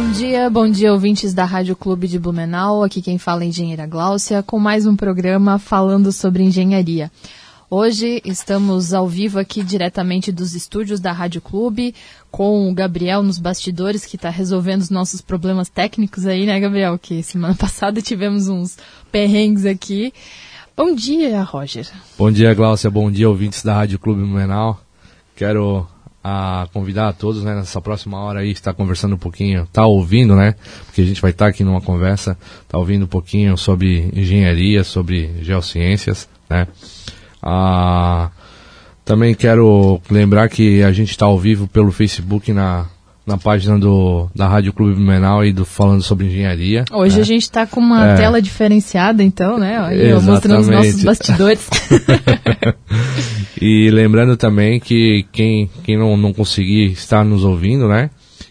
Bom dia, bom dia ouvintes da Rádio Clube de Blumenau. Aqui quem fala é engenheira Gláucia com mais um programa falando sobre engenharia. Hoje estamos ao vivo aqui diretamente dos estúdios da Rádio Clube com o Gabriel nos bastidores que está resolvendo os nossos problemas técnicos aí, né, Gabriel? Que semana passada tivemos uns perrengues aqui. Bom dia, Roger. Bom dia, Gláucia. Bom dia, ouvintes da Rádio Clube Blumenau. Quero a convidar a todos, né, nessa próxima hora aí, estar conversando um pouquinho, tá ouvindo, né, porque a gente vai estar aqui numa conversa, tá ouvindo um pouquinho sobre engenharia, sobre geociências, né. Ah, também quero lembrar que a gente está ao vivo pelo Facebook na, na página do, da Rádio Clube Blumenau e do Falando sobre Engenharia. Hoje né? a gente está com uma É. tela diferenciada, então, né? Exatamente. mostrando os nossos bastidores. E lembrando também que quem, quem não, não conseguir estar nos ouvindo, né?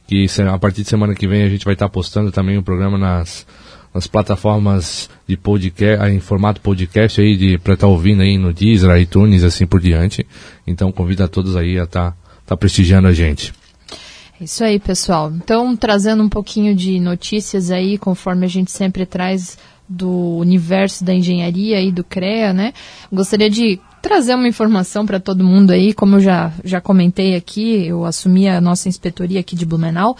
Que a partir de semana que vem a gente vai estar postando também o programa nas, nas plataformas de podcast, em formato podcast aí, de, pra estar ouvindo aí no Deezer, iTunes, assim por diante. Então convido a todos aí a estar tá prestigiando a gente. Isso aí, pessoal. Então, trazendo um pouquinho de notícias aí, conforme a gente sempre traz do universo da engenharia e do CREA, né? Gostaria de trazer uma informação para todo mundo aí, como eu já, já comentei aqui, eu assumi a nossa inspetoria aqui de Blumenau,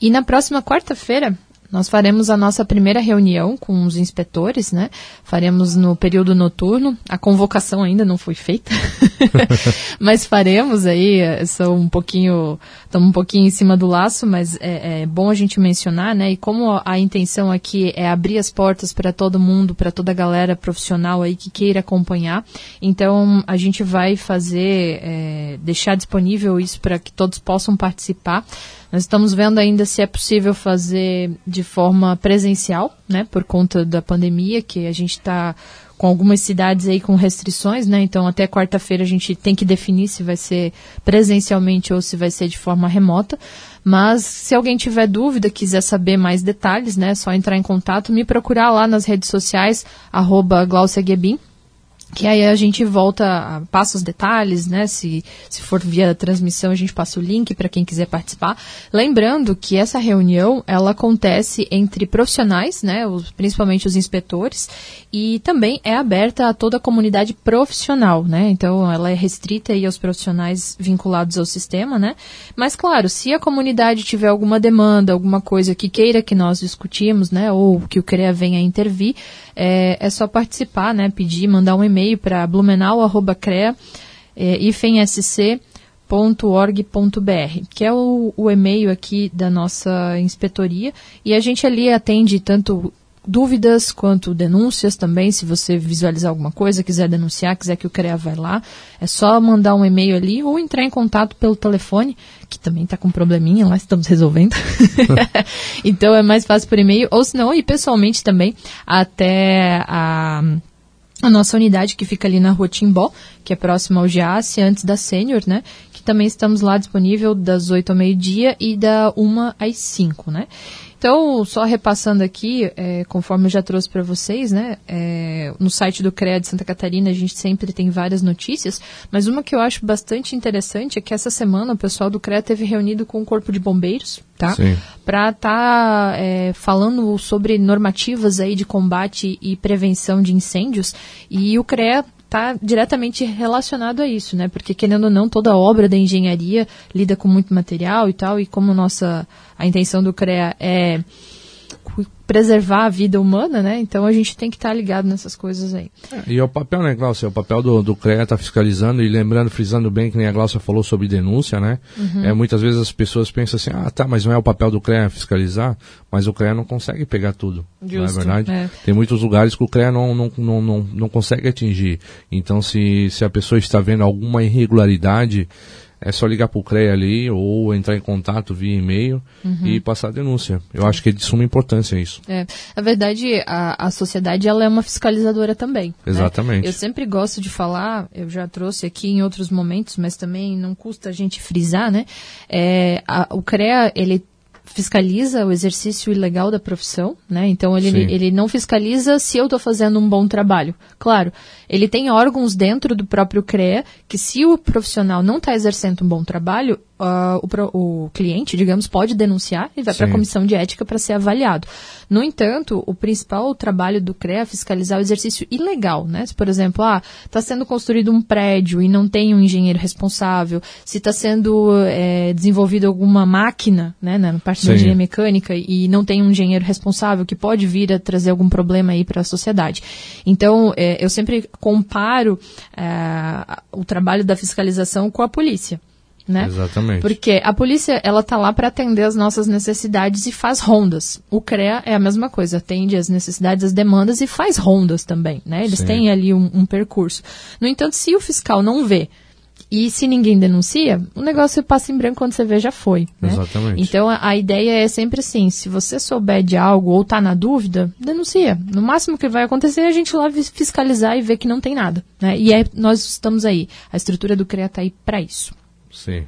e na próxima quarta-feira nós faremos a nossa primeira reunião com os inspetores, né? Faremos no período noturno. A convocação ainda não foi feita, mas faremos aí. eh, São um pouquinho, estamos um pouquinho em cima do laço, mas é, é bom a gente mencionar, né? E como a intenção aqui é abrir as portas para todo mundo, para toda a galera profissional aí que queira acompanhar, então a gente vai fazer, eh, deixar disponível isso para que todos possam participar. Nós estamos vendo ainda se é possível fazer de forma presencial, né, por conta da pandemia, que a gente está com algumas cidades aí com restrições, né, então até quarta-feira a gente tem que definir se vai ser presencialmente ou se vai ser de forma remota. Mas se alguém tiver dúvida, quiser saber mais detalhes, né, é só entrar em contato, me procurar lá nas redes sociais, arroba Glaucia Guebin, que aí a gente volta, passa os detalhes, né? Se, se for via transmissão, a gente passa o link para quem quiser participar. Lembrando que essa reunião, ela acontece entre profissionais, né? Os, principalmente os inspetores, e também é aberta a toda a comunidade profissional, né? Então, ela é restrita aí aos profissionais vinculados ao sistema, né? Mas, claro, se a comunidade tiver alguma demanda, alguma coisa que queira que nós discutimos, né? Ou que o CREA venha intervir, é, é só participar, né? Pedir, mandar um e-mail para blumenau.crea é, ifensc.org.br, que é o, o e-mail aqui da nossa inspetoria. E a gente ali atende tanto dúvidas quanto denúncias também, se você visualizar alguma coisa, quiser denunciar, quiser que o CREA vai lá, é só mandar um e-mail ali ou entrar em contato pelo telefone, que também está com um probleminha lá, estamos resolvendo. então é mais fácil por e-mail, ou se não, ir pessoalmente também até a a nossa unidade que fica ali na rua Timbó, que é próxima ao GIASSE, antes da Sênior, né? Que também estamos lá disponível das 8 ao meio-dia e da 1 às 5, né? Então, só repassando aqui, é, conforme eu já trouxe para vocês, né? é, no site do CREA de Santa Catarina a gente sempre tem várias notícias, mas uma que eu acho bastante interessante é que essa semana o pessoal do CREA teve reunido com o Corpo de Bombeiros, tá? Para estar falando sobre normativas aí de combate e prevenção de incêndios e o CREA está diretamente relacionado a isso, né? Porque querendo ou não, toda obra da engenharia lida com muito material e tal, e como nossa a intenção do CREA é preservar a vida humana, né? Então a gente tem que estar tá ligado nessas coisas aí. É, e é o papel, né, Glaucia? É o papel do, do CREA tá fiscalizando e lembrando, frisando bem que nem a Glaucia falou sobre denúncia, né? Uhum. É, muitas vezes as pessoas pensam assim, ah, tá, mas não é o papel do CREA fiscalizar, mas o CREA não consegue pegar tudo. Justo, não é verdade? É. Tem muitos lugares que o CREA não, não, não, não, não consegue atingir. Então, se, se a pessoa está vendo alguma irregularidade, é só ligar para o CREA ali ou entrar em contato via e-mail uhum. e passar a denúncia. Eu acho que é de suma importância isso. É, na verdade, a, a sociedade ela é uma fiscalizadora também. Né? Exatamente. Né? Eu sempre gosto de falar, eu já trouxe aqui em outros momentos, mas também não custa a gente frisar, né? É, a, o CREA, ele fiscaliza o exercício ilegal da profissão, né? Então ele, ele não fiscaliza se eu estou fazendo um bom trabalho. Claro, ele tem órgãos dentro do próprio CREA que se o profissional não está exercendo um bom trabalho, uh, o, o, cliente, digamos, pode denunciar e vai para a comissão de ética para ser avaliado. No entanto, o principal trabalho do CREA é fiscalizar o exercício ilegal, né? Se, por exemplo, ah, está sendo construído um prédio e não tem um engenheiro responsável, se está sendo é, desenvolvida alguma máquina, né, na parte Sim. da engenharia mecânica e não tem um engenheiro responsável que pode vir a trazer algum problema aí para a sociedade. Então, é, eu sempre comparo é, o trabalho da fiscalização com a polícia né? Exatamente. Porque a polícia, ela tá lá para atender as nossas necessidades e faz rondas. O CREA é a mesma coisa, atende as necessidades, as demandas e faz rondas também, né? Eles Sim. têm ali um, um percurso. No entanto, se o fiscal não vê e se ninguém denuncia, o negócio passa em branco quando você vê já foi. Né? Exatamente. Então a, a, ideia é sempre assim: se você souber de algo ou está na dúvida, denuncia. No máximo que vai acontecer é a gente lá fiscalizar e ver que não tem nada. Né? E é, nós estamos aí. A estrutura do CREA está aí para isso. Sim.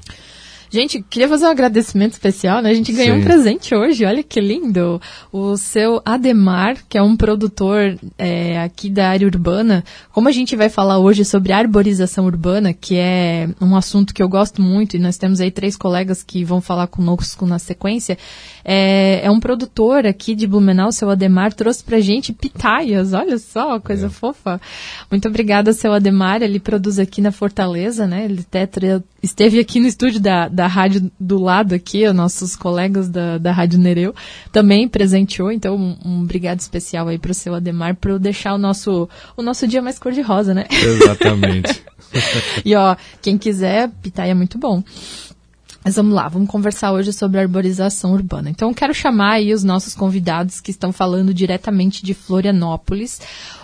Gente, queria fazer um agradecimento especial, né? A gente ganhou Sim. um presente hoje, olha que lindo. O seu Ademar, que é um produtor é, aqui da área urbana. Como a gente vai falar hoje sobre arborização urbana, que é um assunto que eu gosto muito, e nós temos aí três colegas que vão falar conosco na sequência, é, é um produtor aqui de Blumenau, seu Ademar, trouxe pra gente pitaias, olha só, coisa é. fofa. Muito obrigada, seu Ademar, ele produz aqui na Fortaleza, né? Ele até esteve aqui no estúdio da, da rádio do lado aqui, os nossos colegas da, da Rádio Nereu, também presenteou, então um, um obrigado especial aí pro seu Ademar, para deixar o nosso, o nosso dia mais cor-de-rosa, né? Exatamente. e ó, quem quiser, pitaia é muito bom. Mas vamos lá, vamos conversar hoje sobre arborização urbana. Então, quero chamar aí os nossos convidados que estão falando diretamente de Florianópolis.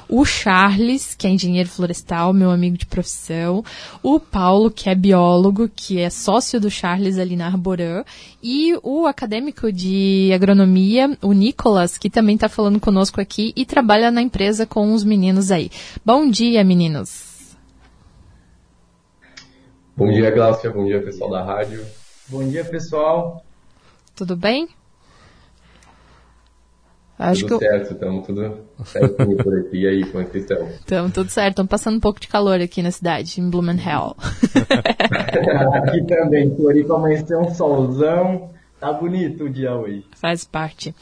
O Charles, que é engenheiro florestal, meu amigo de profissão. O Paulo, que é biólogo, que é sócio do Charles ali na Arborã. E o acadêmico de agronomia, o Nicolas, que também está falando conosco aqui e trabalha na empresa com os meninos aí. Bom dia, meninos. Bom dia, Glaucia. Bom dia, pessoal da rádio. Bom dia, pessoal. Tudo bem? Acho tudo que certo, estamos tudo certinho por aqui. E aí, como é que estão? Estamos tudo certo, estamos passando um pouco de calor aqui na cidade, em Blumenau. aqui também, Floripa amanheceu um solzão, tá bonito o dia hoje. Faz parte.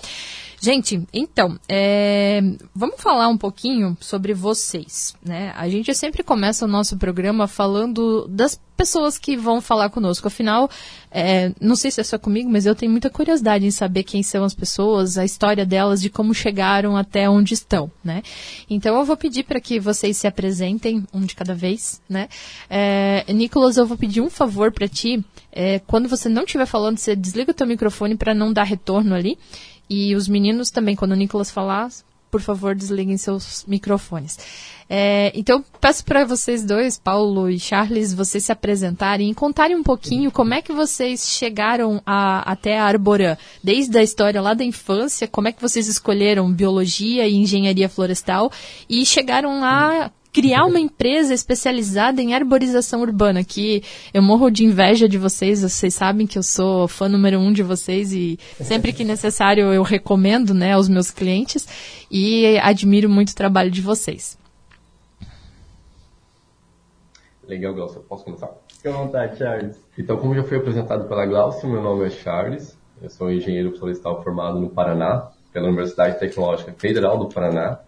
Gente, então, é, vamos falar um pouquinho sobre vocês, né? A gente sempre começa o nosso programa falando das pessoas que vão falar conosco. Afinal, é, não sei se é só comigo, mas eu tenho muita curiosidade em saber quem são as pessoas, a história delas, de como chegaram até onde estão, né? Então eu vou pedir para que vocês se apresentem, um de cada vez, né? É, Nicolas, eu vou pedir um favor para ti. É, quando você não estiver falando, você desliga o teu microfone para não dar retorno ali. E os meninos também, quando o Nicolas falar, por favor, desliguem seus microfones. É, então, peço para vocês dois, Paulo e Charles, vocês se apresentarem e contarem um pouquinho como é que vocês chegaram a, até a Arborã. Desde a história lá da infância, como é que vocês escolheram biologia e engenharia florestal e chegaram lá criar uma empresa especializada em arborização urbana, que eu morro de inveja de vocês, vocês sabem que eu sou fã número um de vocês e sempre que necessário eu recomendo né, aos meus clientes e admiro muito o trabalho de vocês. Legal, Glaucia. Posso começar? Fique à vontade, Charles. Então, como já foi apresentado pela Glaucia, meu nome é Charles, eu sou engenheiro florestal formado no Paraná, pela Universidade Tecnológica Federal do Paraná,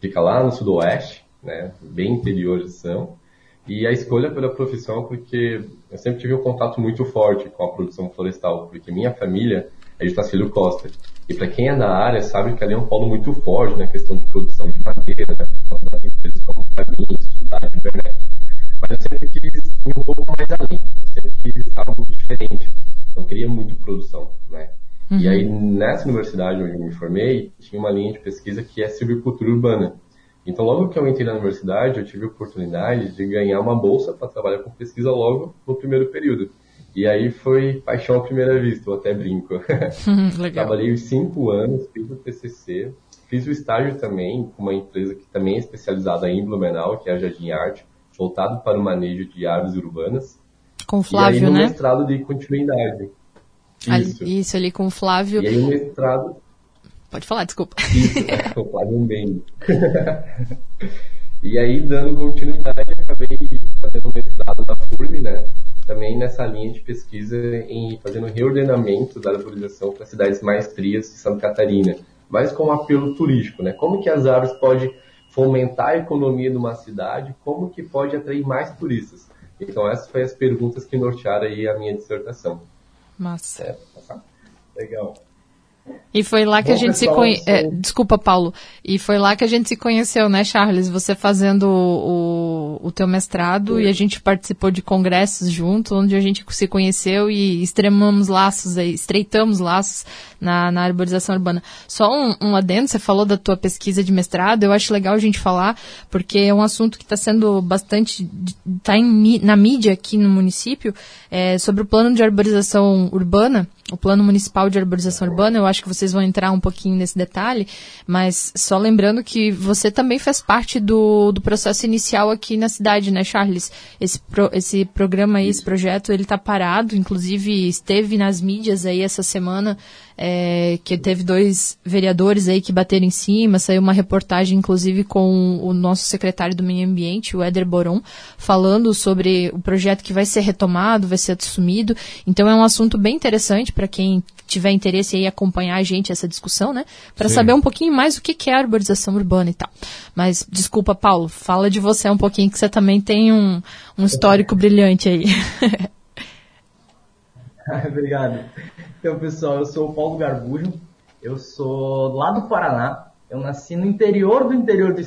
fica lá no sudoeste, né, bem interiorização. E a escolha pela profissão porque eu sempre tive um contato muito forte com a produção florestal, porque minha família é de Tacílio Costa. E para quem é da área, sabe que ali é um polo muito forte na questão de produção de madeira, né, das empresas como Caminho, Estudar, Internet. Mas eu sempre quis ir um pouco mais além, eu sempre quis algo diferente. Não queria muito produção, né? Uhum. E aí, nessa universidade onde eu me formei, tinha uma linha de pesquisa que é silvicultura urbana. Então, logo que eu entrei na universidade, eu tive a oportunidade de ganhar uma bolsa para trabalhar com pesquisa logo no primeiro período. E aí foi paixão à primeira vista, eu até brinco. Trabalhei cinco anos, fiz o TCC, fiz o estágio também com uma empresa que também é especializada em Blumenau, que é a Jardim Arte, voltado para o manejo de árvores urbanas. Com o Flávio, e aí, no né? mestrado de continuidade. Isso. Ali, isso, ali com o Flávio. E aí o mestrado... Pode falar, desculpa. Isso, o Flávio bem. e aí, dando continuidade, acabei fazendo mestrado na FURB, né? também nessa linha de pesquisa em fazendo reordenamento da arborização para cidades mais frias de Santa Catarina, mas com um apelo turístico, né? Como que as árvores podem fomentar a economia de uma cidade, como que pode atrair mais turistas? Então essas foram as perguntas que nortearam aí a minha dissertação. Massa. É, legal. E foi lá que Bom, a gente pessoal, se conheceu. É, desculpa, Paulo. E foi lá que a gente se conheceu, né, Charles? Você fazendo o, o teu mestrado Sim. e a gente participou de congressos junto, onde a gente se conheceu e extremamos laços, estreitamos laços na, na arborização urbana. Só um, um adendo, você falou da tua pesquisa de mestrado, eu acho legal a gente falar, porque é um assunto que está sendo bastante. está na mídia aqui no município, é, sobre o plano de arborização urbana o Plano Municipal de Arborização Urbana, eu acho que vocês vão entrar um pouquinho nesse detalhe, mas só lembrando que você também faz parte do, do processo inicial aqui na cidade, né, Charles? Esse, pro, esse programa aí, esse projeto, ele está parado, inclusive esteve nas mídias aí essa semana, é, que teve dois vereadores aí que bateram em cima, saiu uma reportagem, inclusive, com o nosso secretário do Meio Ambiente, o Éder Boron, falando sobre o projeto que vai ser retomado, vai ser assumido. Então é um assunto bem interessante para quem tiver interesse aí acompanhar a gente essa discussão, né? Para saber um pouquinho mais o que é a arborização urbana e tal. Mas desculpa, Paulo, fala de você um pouquinho que você também tem um, um histórico brilhante aí. Obrigado. Então, pessoal, eu sou o Paulo Garbujo, eu sou lá do Paraná, eu nasci no interior do interior do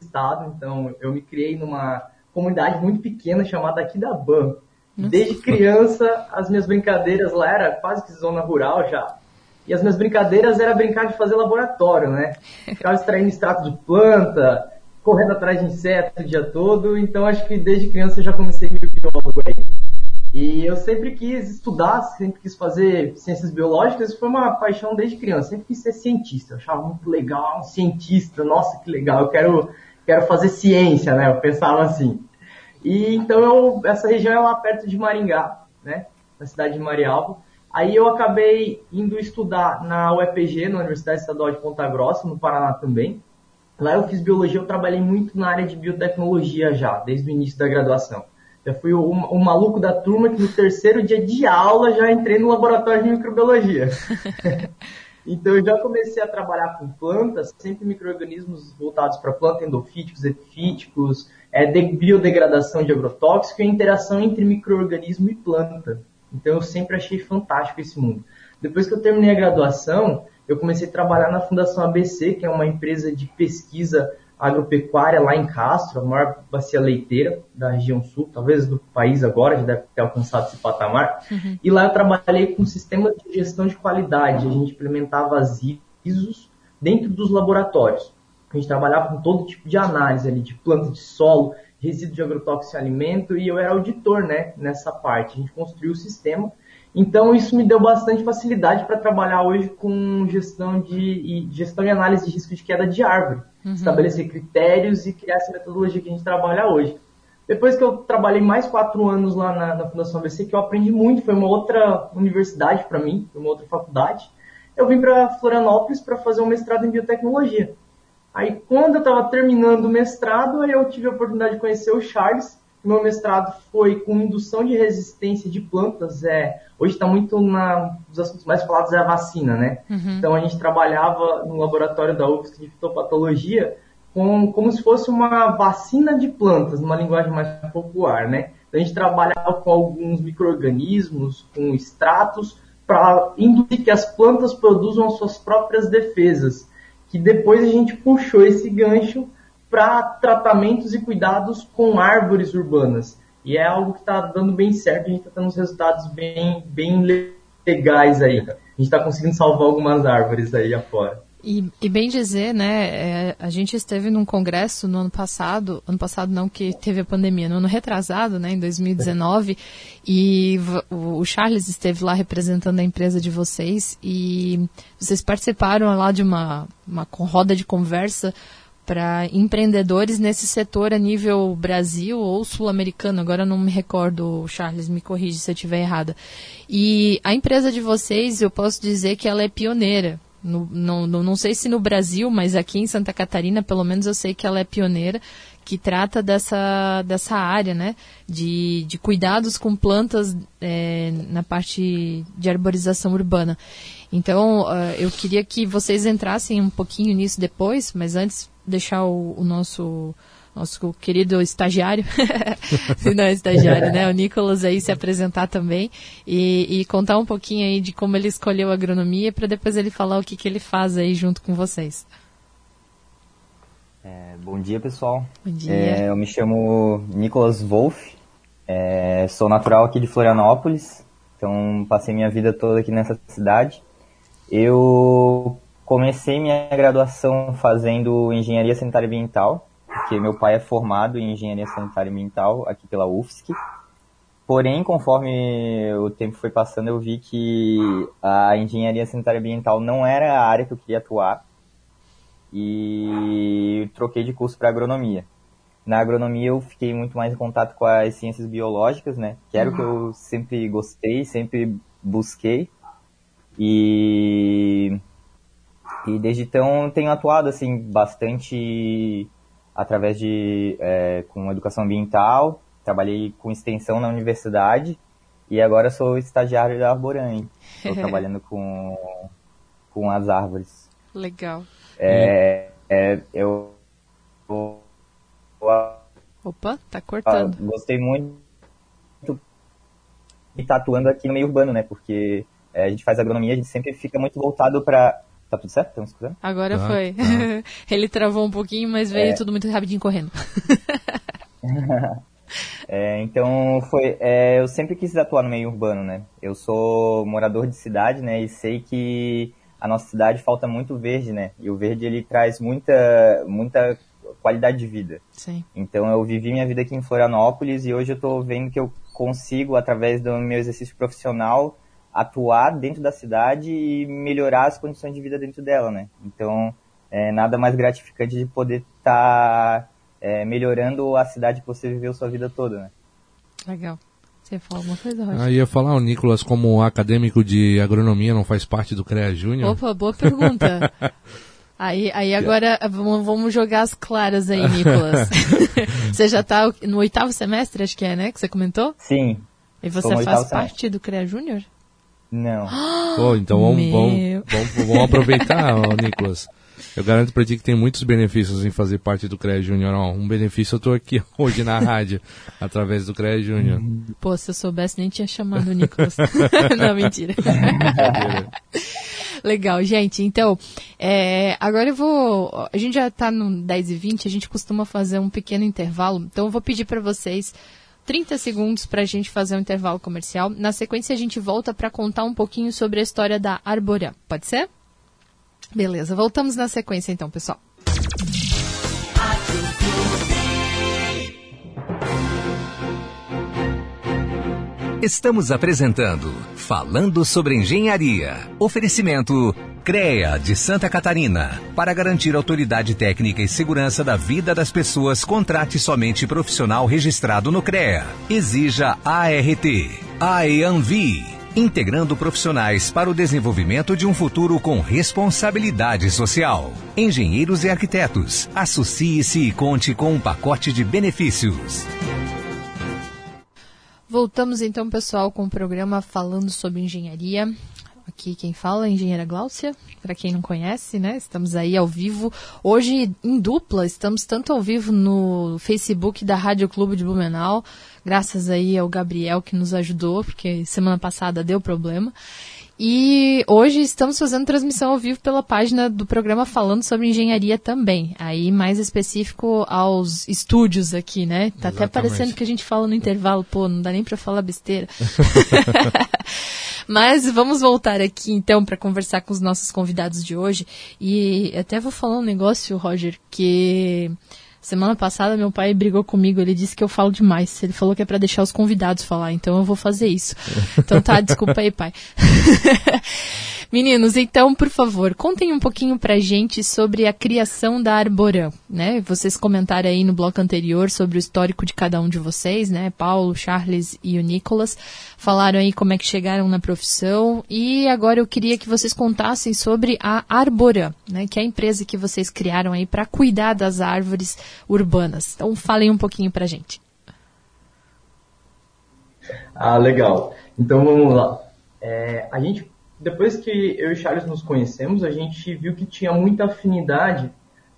estado, então eu me criei numa comunidade muito pequena chamada Aquidabã. Desde criança, as minhas brincadeiras lá era quase que zona rural já. E as minhas brincadeiras era brincar de fazer laboratório, né? Ficava extraindo extrato de planta, correndo atrás de insetos o dia todo. Então acho que desde criança eu já comecei meio biólogo. E eu sempre quis estudar, sempre quis fazer ciências biológicas, foi uma paixão desde criança. Sempre quis ser cientista, eu achava muito legal, um cientista, nossa, que legal, eu quero, quero fazer ciência, né? Eu pensava assim. E então eu, essa região é lá perto de Maringá, né? Na cidade de Marialva. Aí eu acabei indo estudar na UEPG, na Universidade Estadual de Ponta Grossa, no Paraná também. Lá eu fiz biologia, eu trabalhei muito na área de biotecnologia já, desde o início da graduação. Eu fui o, o, maluco da turma que no terceiro dia de aula já entrei no laboratório de microbiologia. então eu já comecei a trabalhar com plantas, sempre micro-organismos voltados para planta, endofíticos, epifíticos, é, de biodegradação de agrotóxico e a interação entre microorganismo e planta. Então eu sempre achei fantástico esse mundo. Depois que eu terminei a graduação, eu comecei a trabalhar na Fundação ABC, que é uma empresa de pesquisa agropecuária lá em Castro, a maior bacia leiteira da região sul, talvez do país agora, já deve ter alcançado esse patamar. Uhum. E lá eu trabalhei com sistemas de gestão de qualidade. A gente implementava as ISOs dentro dos laboratórios. A gente trabalhava com todo tipo de análise ali, de planta de solo, resíduo de agrotóxico e alimento, e eu era auditor né, nessa parte. A gente construiu o sistema então isso me deu bastante facilidade para trabalhar hoje com gestão de gestão e análise de risco de queda de árvore, uhum. estabelecer critérios e criar essa metodologia que a gente trabalha hoje. Depois que eu trabalhei mais quatro anos lá na, na Fundação ABC, que eu aprendi muito, foi uma outra universidade para mim, uma outra faculdade. Eu vim para Florianópolis para fazer um mestrado em biotecnologia. Aí quando eu estava terminando o mestrado, eu tive a oportunidade de conhecer o Charles, meu mestrado foi com indução de resistência de plantas. É, hoje está muito na, os assuntos mais falados é a vacina, né? Uhum. Então a gente trabalhava no laboratório da UFSC de fitopatologia com, como se fosse uma vacina de plantas, numa linguagem mais popular, né? Então a gente trabalhava com alguns micro-organismos, com extratos, para induzir que as plantas produzam as suas próprias defesas, que depois a gente puxou esse gancho para tratamentos e cuidados com árvores urbanas. E é algo que está dando bem certo, a gente está tendo uns resultados bem, bem legais aí. A gente está conseguindo salvar algumas árvores aí afora. E, e, bem dizer, né, é, a gente esteve num congresso no ano passado, ano passado não que teve a pandemia, no ano retrasado, né, em 2019, é. e o, o Charles esteve lá representando a empresa de vocês e vocês participaram lá de uma, uma roda de conversa para empreendedores nesse setor a nível Brasil ou sul-americano. Agora não me recordo, Charles, me corrige se eu estiver errada. E a empresa de vocês, eu posso dizer que ela é pioneira no, no, no, não sei se no Brasil, mas aqui em Santa Catarina, pelo menos eu sei que ela é pioneira, que trata dessa, dessa área, né? De, de cuidados com plantas é, na parte de arborização urbana. Então, uh, eu queria que vocês entrassem um pouquinho nisso depois, mas antes deixar o, o nosso nosso querido estagiário, se não é estagiário, né? O Nicolas aí se apresentar também e, e, contar um pouquinho aí de como ele escolheu a agronomia para depois ele falar o que, que ele faz aí junto com vocês. É, bom dia, pessoal. Bom dia. É, eu me chamo Nicolas Wolff, é, sou natural aqui de Florianópolis, então passei minha vida toda aqui nessa cidade. Eu comecei minha graduação fazendo engenharia sanitária ambiental porque meu pai é formado em engenharia sanitária e ambiental aqui pela UFSC. Porém, conforme o tempo foi passando, eu vi que a engenharia sanitária e ambiental não era a área que eu queria atuar e troquei de curso para agronomia. Na agronomia eu fiquei muito mais em contato com as ciências biológicas, né? Que era uhum. o que eu sempre gostei, sempre busquei. E, e desde então tenho atuado assim bastante através de é, com educação ambiental, trabalhei com extensão na universidade e agora sou estagiário da Arboran. Estou trabalhando com, com as árvores. Legal. É, é, eu, eu, Opa, tá cortando. Gostei muito de estar atuando aqui no meio urbano, né? Porque é, a gente faz agronomia, a gente sempre fica muito voltado para Tá tudo certo? Estamos escutando? Agora tá, foi. Tá. Ele travou um pouquinho, mas veio é... tudo muito rapidinho correndo. é, então, foi, é, eu sempre quis atuar no meio urbano, né? Eu sou morador de cidade, né? E sei que a nossa cidade falta muito verde, né? E o verde, ele traz muita, muita qualidade de vida. Sim. Então, eu vivi minha vida aqui em Florianópolis e hoje eu tô vendo que eu consigo, através do meu exercício profissional, atuar dentro da cidade e melhorar as condições de vida dentro dela, né? Então, é nada mais gratificante de poder estar tá, é, melhorando a cidade que você viveu sua vida toda, né? Legal. Você fala alguma coisa, Rocha? Ah, ia falar, o Nicolas, como acadêmico de agronomia, não faz parte do CREA Júnior? Opa, boa pergunta. aí, aí agora vamos jogar as claras aí, Nicolas. você já está no oitavo semestre, acho que é, né? Que você comentou? Sim. E você faz parte do CREA Júnior? Não. Pô, então vamos, vamos, vamos, vamos, aproveitar, Nicolas. Eu garanto pra ti que tem muitos benefícios em fazer parte do CREA Júnior. Um benefício eu tô aqui hoje na rádio, através do CREA Júnior. Pô, se eu soubesse nem tinha chamado o Nicolas. Não, mentira. Legal, gente. Então, é, agora eu vou. A gente já tá no 10 e 20, a gente costuma fazer um pequeno intervalo. Então eu vou pedir para vocês 30 segundos para a gente fazer um intervalo comercial. Na sequência, a gente volta para contar um pouquinho sobre a história da Arborã. Pode ser? Beleza, voltamos na sequência então, pessoal. Estamos apresentando Falando sobre Engenharia. Oferecimento CREA de Santa Catarina. Para garantir autoridade técnica e segurança da vida das pessoas, contrate somente profissional registrado no CREA. Exija ART. AEANVI. Integrando profissionais para o desenvolvimento de um futuro com responsabilidade social. Engenheiros e arquitetos. Associe-se e conte com um pacote de benefícios. Voltamos então, pessoal, com o programa falando sobre engenharia. Aqui quem fala é a engenheira Gláucia, para quem não conhece, né? Estamos aí ao vivo. Hoje em dupla, estamos tanto ao vivo no Facebook da Rádio Clube de Blumenau, graças aí ao Gabriel que nos ajudou, porque semana passada deu problema. E hoje estamos fazendo transmissão ao vivo pela página do programa falando sobre engenharia também. Aí mais específico aos estúdios aqui, né? Tá Exatamente. até parecendo que a gente fala no intervalo, pô, não dá nem para falar besteira. Mas vamos voltar aqui então para conversar com os nossos convidados de hoje. E até vou falar um negócio, Roger, que Semana passada meu pai brigou comigo, ele disse que eu falo demais. Ele falou que é para deixar os convidados falar, então eu vou fazer isso. Então tá, desculpa aí, pai. Meninos, então, por favor, contem um pouquinho pra gente sobre a criação da Arborã, né? Vocês comentaram aí no bloco anterior sobre o histórico de cada um de vocês, né? Paulo, Charles e o Nicolas. Falaram aí como é que chegaram na profissão e agora eu queria que vocês contassem sobre a Arborã, né? Que é a empresa que vocês criaram aí para cuidar das árvores urbanas. Então, falem um pouquinho pra gente. Ah, legal. Então vamos lá. É, a gente depois que eu e Charles nos conhecemos, a gente viu que tinha muita afinidade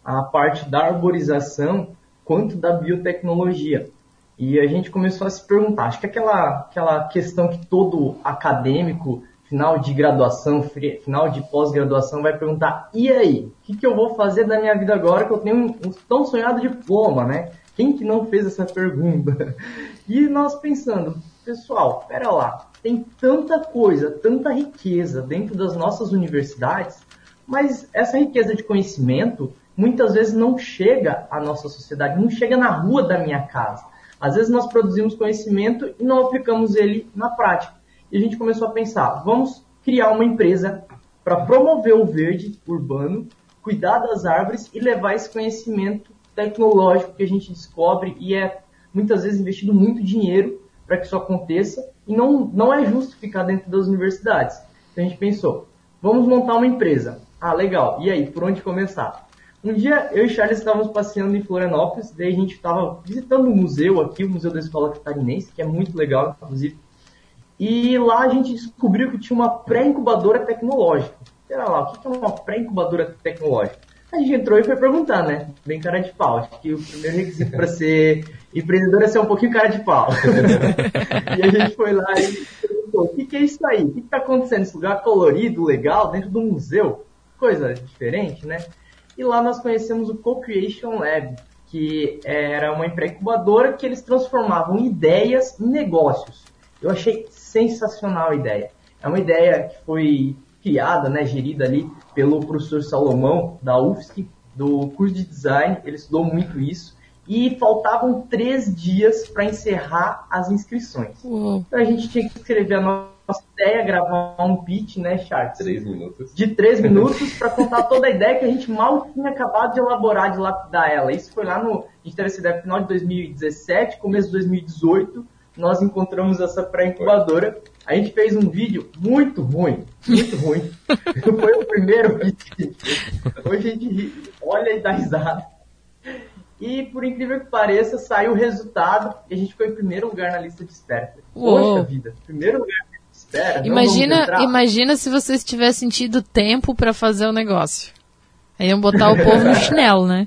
a parte da arborização quanto da biotecnologia. E a gente começou a se perguntar, acho que aquela, aquela questão que todo acadêmico, final de graduação, final de pós-graduação, vai perguntar, e aí, o que, que, eu vou fazer da minha vida agora que eu tenho um, um tão sonhado diploma, né? Quem que não fez essa pergunta? E nós pensando, pessoal, pera lá, tem tanta coisa, tanta riqueza dentro das nossas universidades, mas essa riqueza de conhecimento muitas vezes não chega à nossa sociedade, não chega na rua da minha casa. Às vezes nós produzimos conhecimento e não aplicamos ele na prática. E a gente começou a pensar, vamos criar uma empresa para promover o verde urbano, cuidar das árvores e levar esse conhecimento tecnológico que a gente descobre e é muitas vezes investido muito dinheiro para que isso aconteça e não, não é justo ficar dentro das universidades. Então a gente pensou, vamos montar uma empresa. Ah, legal. E aí, por onde começar? Um dia eu e Charles estávamos passeando em Florianópolis, daí a gente estava visitando um museu aqui, o Museu da Escola Catarinense, que é muito legal, inclusive. E lá a gente descobriu que tinha uma pré-incubadora tecnológica. Era lá, o que é uma pré-incubadora tecnológica? A gente entrou e foi perguntar, né? Bem cara de pau. Acho que o primeiro requisito para ser empreendedor é ser um pouquinho cara de pau. e a gente foi lá e perguntou, o que, que é isso aí? O que está acontecendo? Esse lugar colorido, legal, dentro do museu? Coisa diferente, né? E lá nós conhecemos o Co-Creation Lab, que era uma pré-incubadora que eles transformavam ideias em negócios. Eu achei sensacional a ideia. É uma ideia que foi criada, né, gerida ali pelo professor Salomão, da UFSC, do curso de design, ele estudou muito isso, e faltavam três dias para encerrar as inscrições. Uhum. Então a gente tinha que escrever a nossa ideia, gravar um pitch, né, Charles? Três minutos. De três minutos para contar toda a ideia que a gente mal tinha acabado de elaborar, de lapidar ela. Isso foi lá no. A gente teve essa ideia no final de 2017, começo de 2018 nós encontramos essa pré-incubadora. A gente fez um vídeo muito ruim, muito ruim. Foi o primeiro vídeo que a gente fez. Hoje a gente olha e dá risada. E por incrível que pareça, saiu o resultado e a gente foi em primeiro lugar na lista de espera. Poxa vida, primeiro lugar na lista de espera. Imagina, imagina se vocês tivessem tido tempo para fazer o negócio. Aí iam botar o povo no chinelo, né?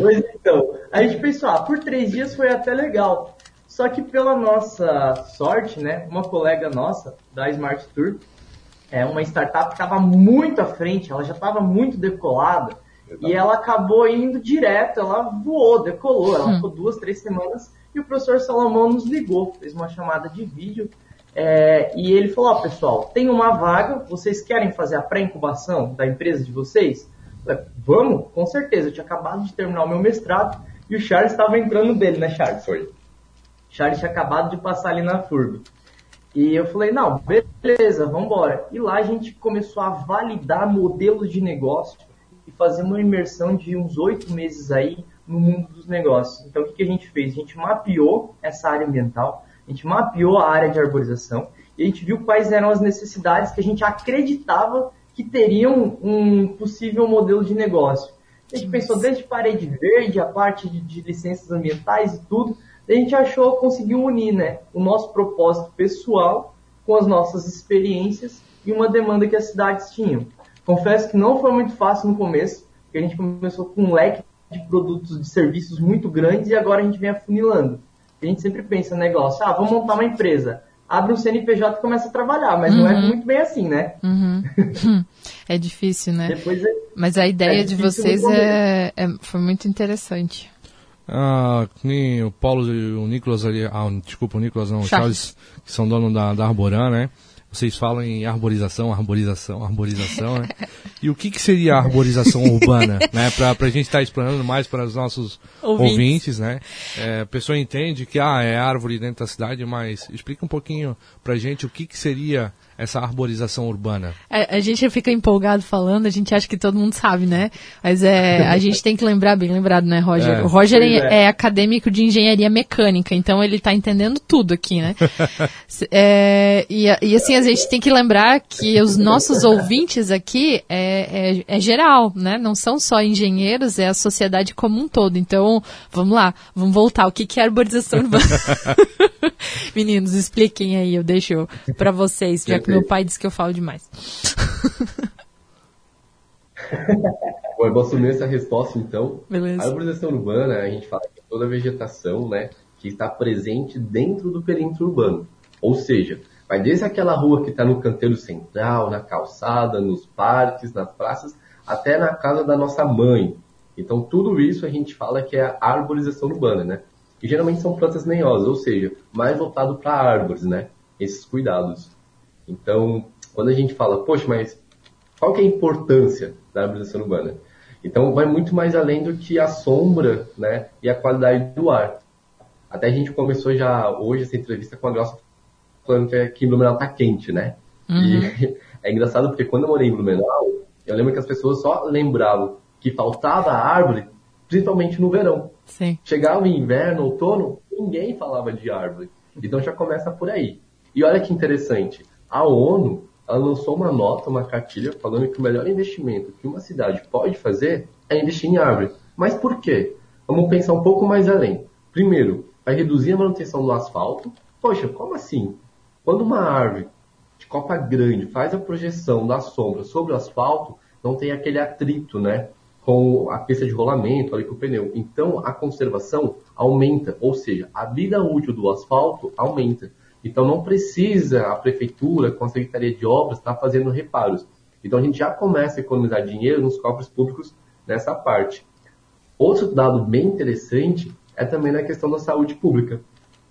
pois então, a gente pensou, ah, por três dias foi até legal. Só que pela nossa sorte, né, uma colega nossa da Smart Tour, é uma startup que estava muito à frente, ela já estava muito decolada e ela acabou indo direto, ela voou, decolou, ela hum. ficou duas, três semanas e o professor Salomão nos ligou, fez uma chamada de vídeo é, e ele falou, ó oh, pessoal, tem uma vaga, vocês querem fazer a pré-incubação da empresa de vocês? Falei, Vamos, com certeza, eu tinha acabado de terminar o meu mestrado e o Charles estava entrando dele, né Charles? Foi. Charles tinha acabado de passar ali na FURB. E eu falei, não, beleza, vamos embora. E lá a gente começou a validar modelos de negócio e fazer uma imersão de uns oito meses aí no mundo dos negócios. Então o que, que a gente fez? A gente mapeou essa área ambiental, a gente mapeou a área de arborização e a gente viu quais eram as necessidades que a gente acreditava que teriam um possível modelo de negócio. A gente pensou desde parede verde, a parte de, de licenças ambientais e tudo, a gente achou, conseguiu unir né, o nosso propósito pessoal com as nossas experiências e uma demanda que as cidades tinham. Confesso que não foi muito fácil no começo, porque a gente começou com um leque de produtos, de serviços muito grandes e agora a gente vem afunilando. A gente sempre pensa no negócio, ah, vamos montar uma empresa. abre um CNPJ e começa a trabalhar, mas uhum. não é uhum. muito bem assim, né? Uhum. é difícil, né? É, mas a ideia é de vocês é, é, foi muito interessante. Ah, o Paulo e o Nicolas ali, ah, desculpa, o Nicolas não, o Charles, que são dono da, da Arboran, né? Vocês falam em arborização, arborização, arborização, né? E o que, que seria a arborização urbana, né? Para a gente estar tá explanando mais para os nossos ouvintes, ouvintes né? É, a pessoa entende que, ah, é árvore dentro da cidade, mas explica um pouquinho para a gente o que, que seria essa arborização urbana? A, a, gente fica empolgado falando, a gente acha que todo mundo sabe, né? Mas é, a gente tem que lembrar, bem lembrado, né, Roger? É, o Roger é, é. é, acadêmico de engenharia mecânica, então ele está entendendo tudo aqui, né? é, e, e, assim, a gente tem que lembrar que os nossos ouvintes aqui é, é, é geral, né? Não são só engenheiros, é a sociedade como um todo. Então, vamos lá, vamos voltar. O que, que é arborização urbana? Meninos, expliquem aí, eu deixo para vocês, já que meu pai disse que eu falo demais. Bom, eu vou assumir essa resposta então. Beleza. A arborização urbana, a gente fala que é toda a vegetação, né, que está presente dentro do perímetro urbano. Ou seja, vai desde aquela rua que está no canteiro central, na calçada, nos parques, nas praças, até na casa da nossa mãe. Então, tudo isso a gente fala que é a arborização urbana, né? E geralmente são plantas lenhosas, ou seja, mais voltado para árvores, né? Esses cuidados. Então, quando a gente fala, poxa, mas qual que é a importância da arborização urbana? Então, vai muito mais além do que a sombra né, e a qualidade do ar. Até a gente começou já hoje essa entrevista com a Glaucia falando que em Blumenau tá quente, né? Uhum. E é engraçado porque quando eu morei em Blumenau, eu lembro que as pessoas só lembravam que faltava árvore, principalmente no verão. Sim. Chegava o inverno, outono, ninguém falava de árvore. Então já começa por aí. E olha que interessante, a ONU lançou uma nota, uma cartilha, falando que o melhor investimento que uma cidade pode fazer é investir em árvore. Mas por quê? Vamos pensar um pouco mais além. Primeiro, vai reduzir a manutenção do asfalto. Poxa, como assim? Quando uma árvore de copa grande faz a projeção da sombra sobre o asfalto, não tem aquele atrito, né? Com a pista de rolamento ali com o pneu. Então, a conservação aumenta, ou seja, a vida útil do asfalto aumenta. Então não precisa a prefeitura, com a Secretaria de Obras, estar tá fazendo reparos. Então a gente já começa a economizar dinheiro nos cofres públicos nessa parte. Outro dado bem interessante é também na questão da saúde pública.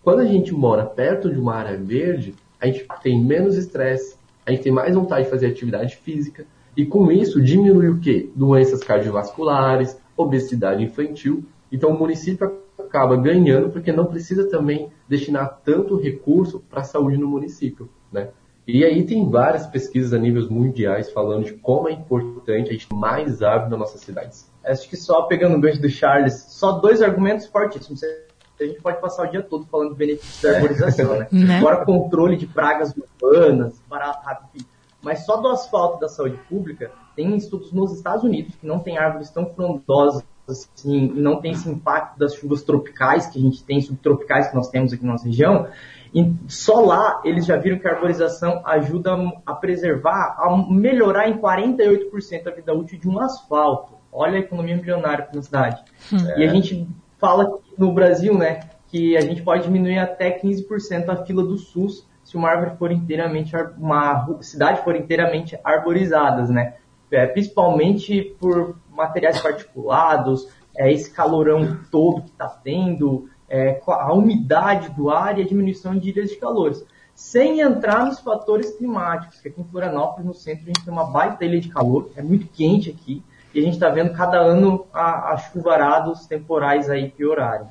Quando a gente mora perto de uma área verde, a gente tem menos estresse, a gente tem mais vontade de fazer atividade física, e com isso diminui o quê? Doenças cardiovasculares, obesidade infantil. Então o município acaba ganhando porque não precisa também destinar tanto recurso para a saúde no município, né? E aí tem várias pesquisas a níveis mundiais falando de como é importante a gente ter mais árvores nas nossas cidades. Acho que só pegando o gancho do Charles, só dois argumentos fortíssimos. A gente pode passar o dia todo falando do benefício da arborização, né? né? Agora controle de pragas urbanas, barato, rápido, mas só do asfalto da saúde pública, tem estudos nos Estados Unidos que não tem árvores tão frondosas assim, e não tem esse impacto das chuvas tropicais que a gente tem, subtropicais que nós temos aqui na nossa região, e só lá eles já viram que a arborização ajuda a preservar, a melhorar em 48% a vida útil de um asfalto. Olha a economia milionária na cidade. É. E a gente fala no Brasil, né, que a gente pode diminuir até 15% a fila do SUS se uma árvore for inteiramente, uma cidade for inteiramente arborizadas, né? É, principalmente por materiais particulados, é, esse calorão todo que está tendo, é, a umidade do ar e a diminuição de ilhas de calores. Sem entrar nos fatores climáticos, que aqui em Florianópolis, no centro, a gente tem uma baita ilha de calor, é muito quente aqui, e a gente está vendo cada ano a, a chuvarados temporais aí piorarem.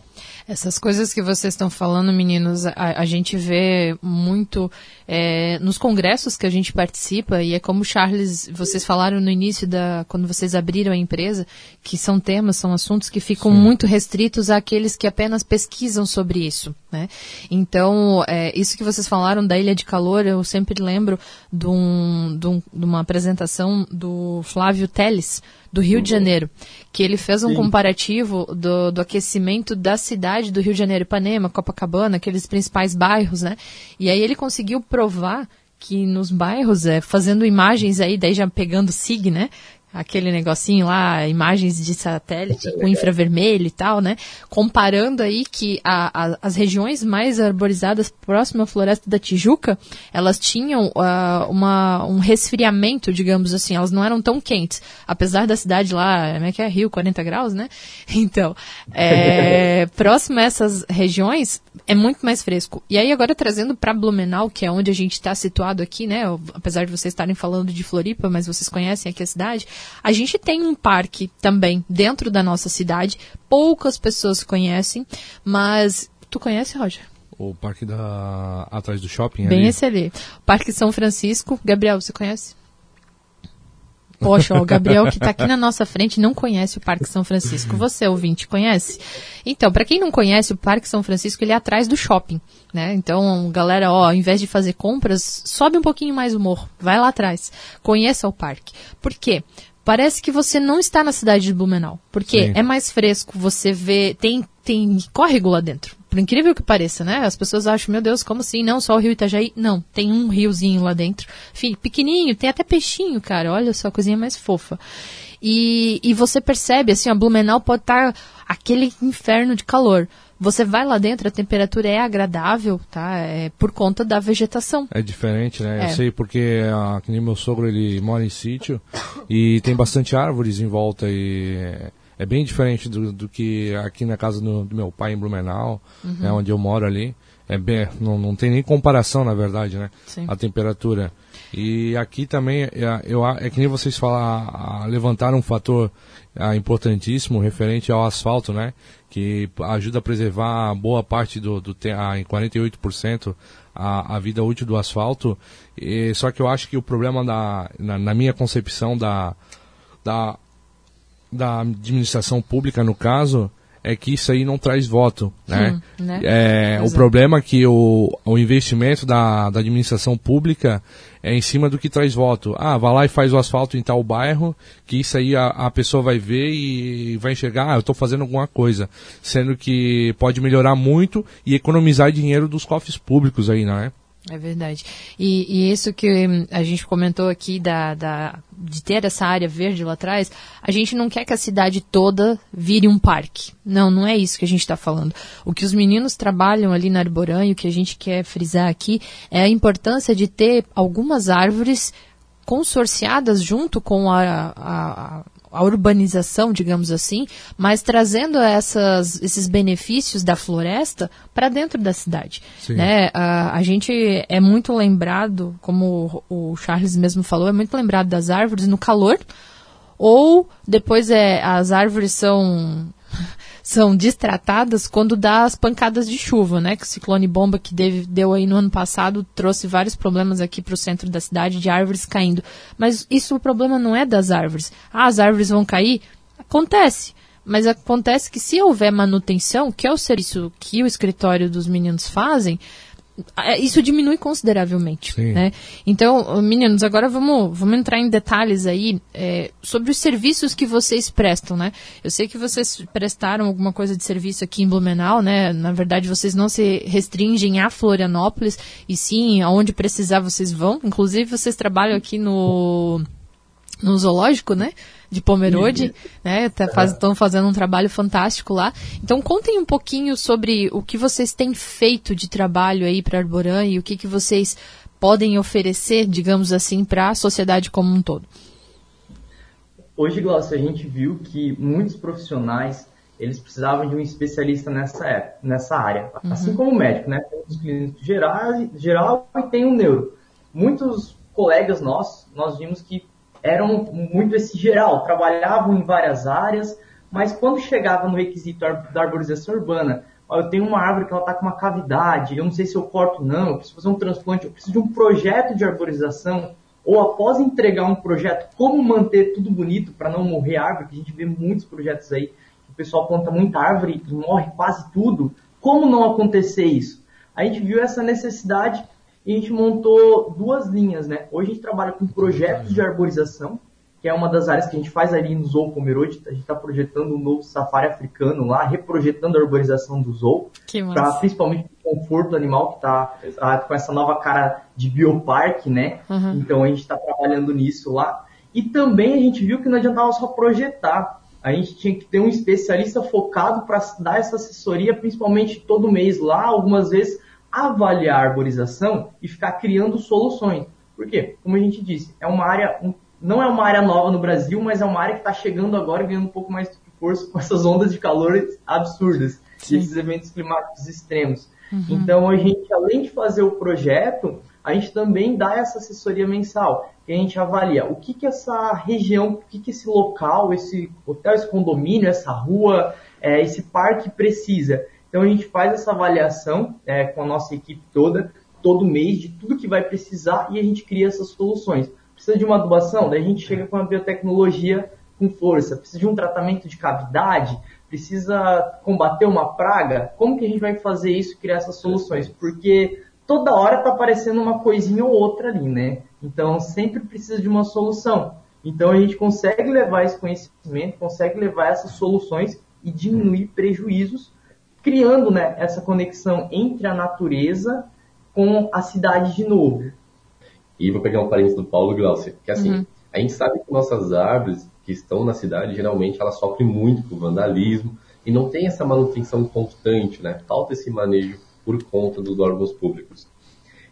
Essas coisas que vocês estão falando, meninos, a, a gente vê muito é, nos congressos que a gente participa, e é como Charles, vocês falaram no início da, quando vocês abriram a empresa, que são temas, são assuntos que ficam Sim. muito restritos àqueles que apenas pesquisam sobre isso. Né? Então, é, isso que vocês falaram da Ilha de Calor, eu sempre lembro de, um, de, um, de uma apresentação do Flávio Teles, do Rio de Janeiro, que ele fez um Sim. comparativo do, do, aquecimento da cidade do Rio de Janeiro, Ipanema, Copacabana, aqueles principais bairros, né? E aí ele conseguiu provar que nos bairros, é, fazendo imagens aí, daí já pegando SIG, né? Aquele negocinho lá, imagens de satélite com infravermelho e tal, né? Comparando aí que a, a, as regiões mais arborizadas próximo à floresta da Tijuca, elas tinham uh, uma, um resfriamento, digamos assim, elas não eram tão quentes, apesar da cidade lá, como é que é, Rio, 40 graus, né? Então, é, próximo a essas regiões, é muito mais fresco. E aí agora trazendo para Blumenau, que é onde a gente está situado aqui, né? Apesar de vocês estarem falando de Floripa, mas vocês conhecem aqui a cidade, a gente tem um parque também dentro da nossa cidade. Poucas pessoas conhecem, mas tu conhece, Roger? O parque da atrás do shopping Bem ali. esse ali. Parque São Francisco. Gabriel, você conhece? Poxa, ó, o Gabriel que está aqui na nossa frente não conhece o Parque São Francisco. Você, ouvinte, conhece? Então, para quem não conhece, o Parque São Francisco ele é atrás do shopping, né? Então, galera, ó, ao invés de fazer compras, sobe um pouquinho mais o morro, vai lá atrás, conheça o parque. Por quê? Parece que você não está na cidade de Blumenau, porque Sim. é mais fresco, você vê, tem tem córrego lá dentro. Por incrível que pareça, né? As pessoas acham, meu Deus, como assim? Não, só o rio Itajaí? Não, tem um riozinho lá dentro. Enfim, pequenininho, tem até peixinho, cara. Olha só, a coisinha mais fofa. E, e você percebe, assim, a Blumenau pode estar aquele inferno de calor. Você vai lá dentro, a temperatura é agradável, tá? É por conta da vegetação. É diferente, né? É. Eu sei porque ah, que nem meu sogro ele mora em sítio e tem bastante árvores em volta e é- é bem diferente do, do que aqui na casa do, do meu pai em Blumenau, né, onde eu moro ali. É bem, não, não tem nem comparação, na verdade, né? Sim. A temperatura. E aqui também, é, eu, a- é que nem vocês falar, a- levantaram um fator ah, importantíssimo referente ao asfalto, né? Que ajuda a preservar boa parte do, do te- ah, em 48% a, a vida útil do asfalto. E, só que eu acho que o problema da, na, na minha concepção da, da, da administração pública, no caso, é que isso aí não traz voto, né? Hum, né? É, o problema é que o, o investimento da, da administração pública é em cima do que traz voto. Ah, vai lá e faz o asfalto em tal bairro, que isso aí a, a pessoa vai ver e vai enxergar, ah, eu estou fazendo alguma coisa. Sendo que pode melhorar muito e economizar dinheiro dos cofres públicos aí, não é? Verdade. E, e isso que hum, a gente comentou aqui da, da- de ter essa área verde lá atrás, a gente não quer que a cidade toda vire um parque. Não, não é isso que a gente está falando. O que os meninos trabalham ali na Arborã e o que a gente quer frisar aqui é a importância de ter algumas árvores consorciadas junto com a, a- a urbanização, digamos assim, mas trazendo essas, esses benefícios da floresta para dentro da cidade. Sim. Né? A, a gente é muito lembrado, como o o Charles mesmo falou, é muito lembrado das árvores no calor, ou depois é, as árvores são são destratadas quando dá as pancadas de chuva, né? Que o ciclone bomba que deve- deu aí no ano passado trouxe vários problemas aqui para o centro da cidade de árvores caindo. Mas isso o problema não é das árvores. Ah, as árvores vão cair? Acontece. Mas acontece que se houver manutenção, que é o serviço que o escritório dos meninos fazem, isso diminui consideravelmente, né? Então, meninos, agora vamos, vamos entrar em detalhes aí é, sobre os serviços que vocês prestam, né? Eu sei que vocês prestaram alguma coisa de serviço aqui em Blumenau, né? Na verdade, vocês não se restringem a Florianópolis, e sim, aonde precisar vocês vão. Inclusive, vocês trabalham aqui no no zoológico, né? De Pomerode, né? Estão fazendo um trabalho fantástico lá. Então contem um pouquinho sobre o que vocês têm feito de trabalho aí para Arborã e o que, que vocês podem oferecer, digamos assim, para a sociedade como um todo. Hoje, Glaucio, a gente viu que muitos profissionais eles precisavam de um especialista nessa, época, nessa área. Assim como o médico, né? Tem os clínicos geral, geral e tem o neuro. Muitos colegas nossos, nós vimos que eram muito esse geral, trabalhavam em várias áreas, mas quando chegava no requisito da arborização urbana, eu tenho uma árvore que ela está com uma cavidade, eu não sei se eu corto não, eu preciso fazer um transplante, eu preciso de um projeto de arborização, ou após entregar um projeto, como manter tudo bonito para não morrer árvore, que a gente vê muitos projetos aí, o pessoal planta muita árvore e morre quase tudo, como não acontecer isso? A gente viu essa necessidade e a gente montou duas linhas, né? Hoje a gente trabalha com projetos de arborização, que é uma das áreas que a gente faz ali no Zoo Pomerode. A gente está projetando um novo safari africano lá, reprojetando a arborização do Zoo, Que para principalmente o conforto animal que está com essa nova cara de bioparque, né? Uhum. Então a gente está trabalhando nisso lá. E também a gente viu que não adiantava só projetar. A gente tinha que ter um especialista focado para dar essa assessoria, principalmente todo mês lá, algumas vezes avaliar a arborização e ficar criando soluções. Por quê? Como a gente disse, é uma área, não é uma área nova no Brasil, mas é uma área que está chegando agora e ganhando um pouco mais de força com essas ondas de calor absurdas, Sim. esses eventos climáticos extremos. Uhum. Então a gente, além de fazer o projeto, a gente também dá essa assessoria mensal, que a gente avalia o que, que essa região, o que, que esse local, esse hotel, esse condomínio, essa rua, é, esse parque precisa. Então a gente faz essa avaliação é, com a nossa equipe toda, todo mês, de tudo que vai precisar e a gente cria essas soluções. Precisa de uma adubação? Daí a gente chega com a biotecnologia com força. Precisa de um tratamento de cavidade? Precisa combater uma praga? Como que a gente vai fazer isso, criar essas soluções? Porque toda hora está aparecendo uma coisinha ou outra ali, né? Então sempre precisa de uma solução. Então a gente consegue levar esse conhecimento, consegue levar essas soluções e diminuir prejuízos, criando né, essa conexão entre a natureza com a cidade de novo. E vou pegar um parênteses do Paulo Glaucia, que é assim, uhum. a gente sabe que nossas árvores que estão na cidade, geralmente elas sofrem muito com vandalismo e não tem essa manutenção constante, né? Falta esse manejo por conta dos órgãos públicos.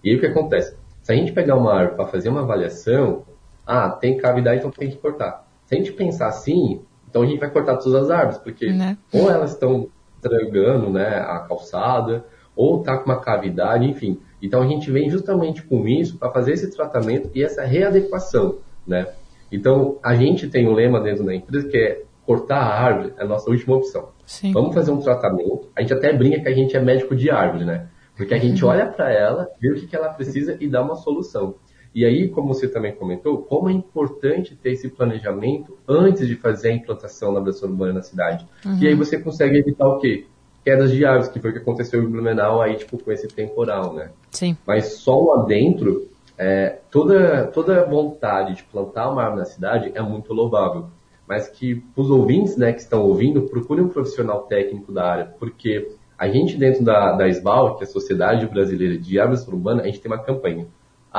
E aí o que acontece? Se a gente pegar uma árvore para fazer uma avaliação, ah, tem cavidade, então tem que cortar. Se a gente pensar assim, então a gente vai cortar todas as árvores, porque né? ou elas estão estragando né, a calçada, ou está com uma cavidade, enfim. Então a gente vem justamente com isso para fazer esse tratamento e essa readequação, né? Então a gente tem um lema dentro da empresa que é cortar a árvore é a nossa última opção. Sim. Vamos fazer um tratamento. A gente até brinca que a gente é médico de árvore, né? Porque a gente uhum. olha para ela, vê o que, que ela precisa e dá uma solução. E aí, como você também comentou, como é importante ter esse planejamento antes de fazer a implantação da abração urbana na cidade. Uhum. E aí você consegue evitar o quê? Quedas de árvores, que foi o que aconteceu em Blumenau aí, tipo, com esse temporal, né? Sim. Mas só lá dentro, é, toda, toda vontade de plantar uma árvore na cidade é muito louvável. Mas que os ouvintes né, que estão ouvindo, procurem um profissional técnico da área, porque a gente dentro da, da SBAL, que é a Sociedade Brasileira de Árvores Urbanas, a gente tem uma campanha.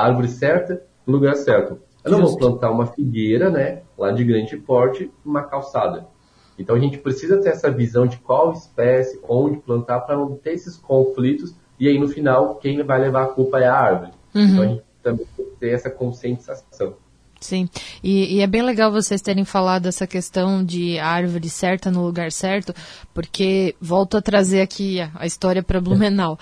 Árvore certa, no lugar certo. Eu não vou plantar uma figueira, né, lá de grande porte, numa calçada. Então a gente precisa ter essa visão de qual espécie, onde plantar, para não ter esses conflitos. E aí no final, quem vai levar a culpa é a árvore. Uhum. Então a gente também tem que ter essa conscientização. Sim, e, e, é bem legal vocês terem falado essa questão de árvore certa no lugar certo, porque volto a trazer aqui a, a história para Blumenau.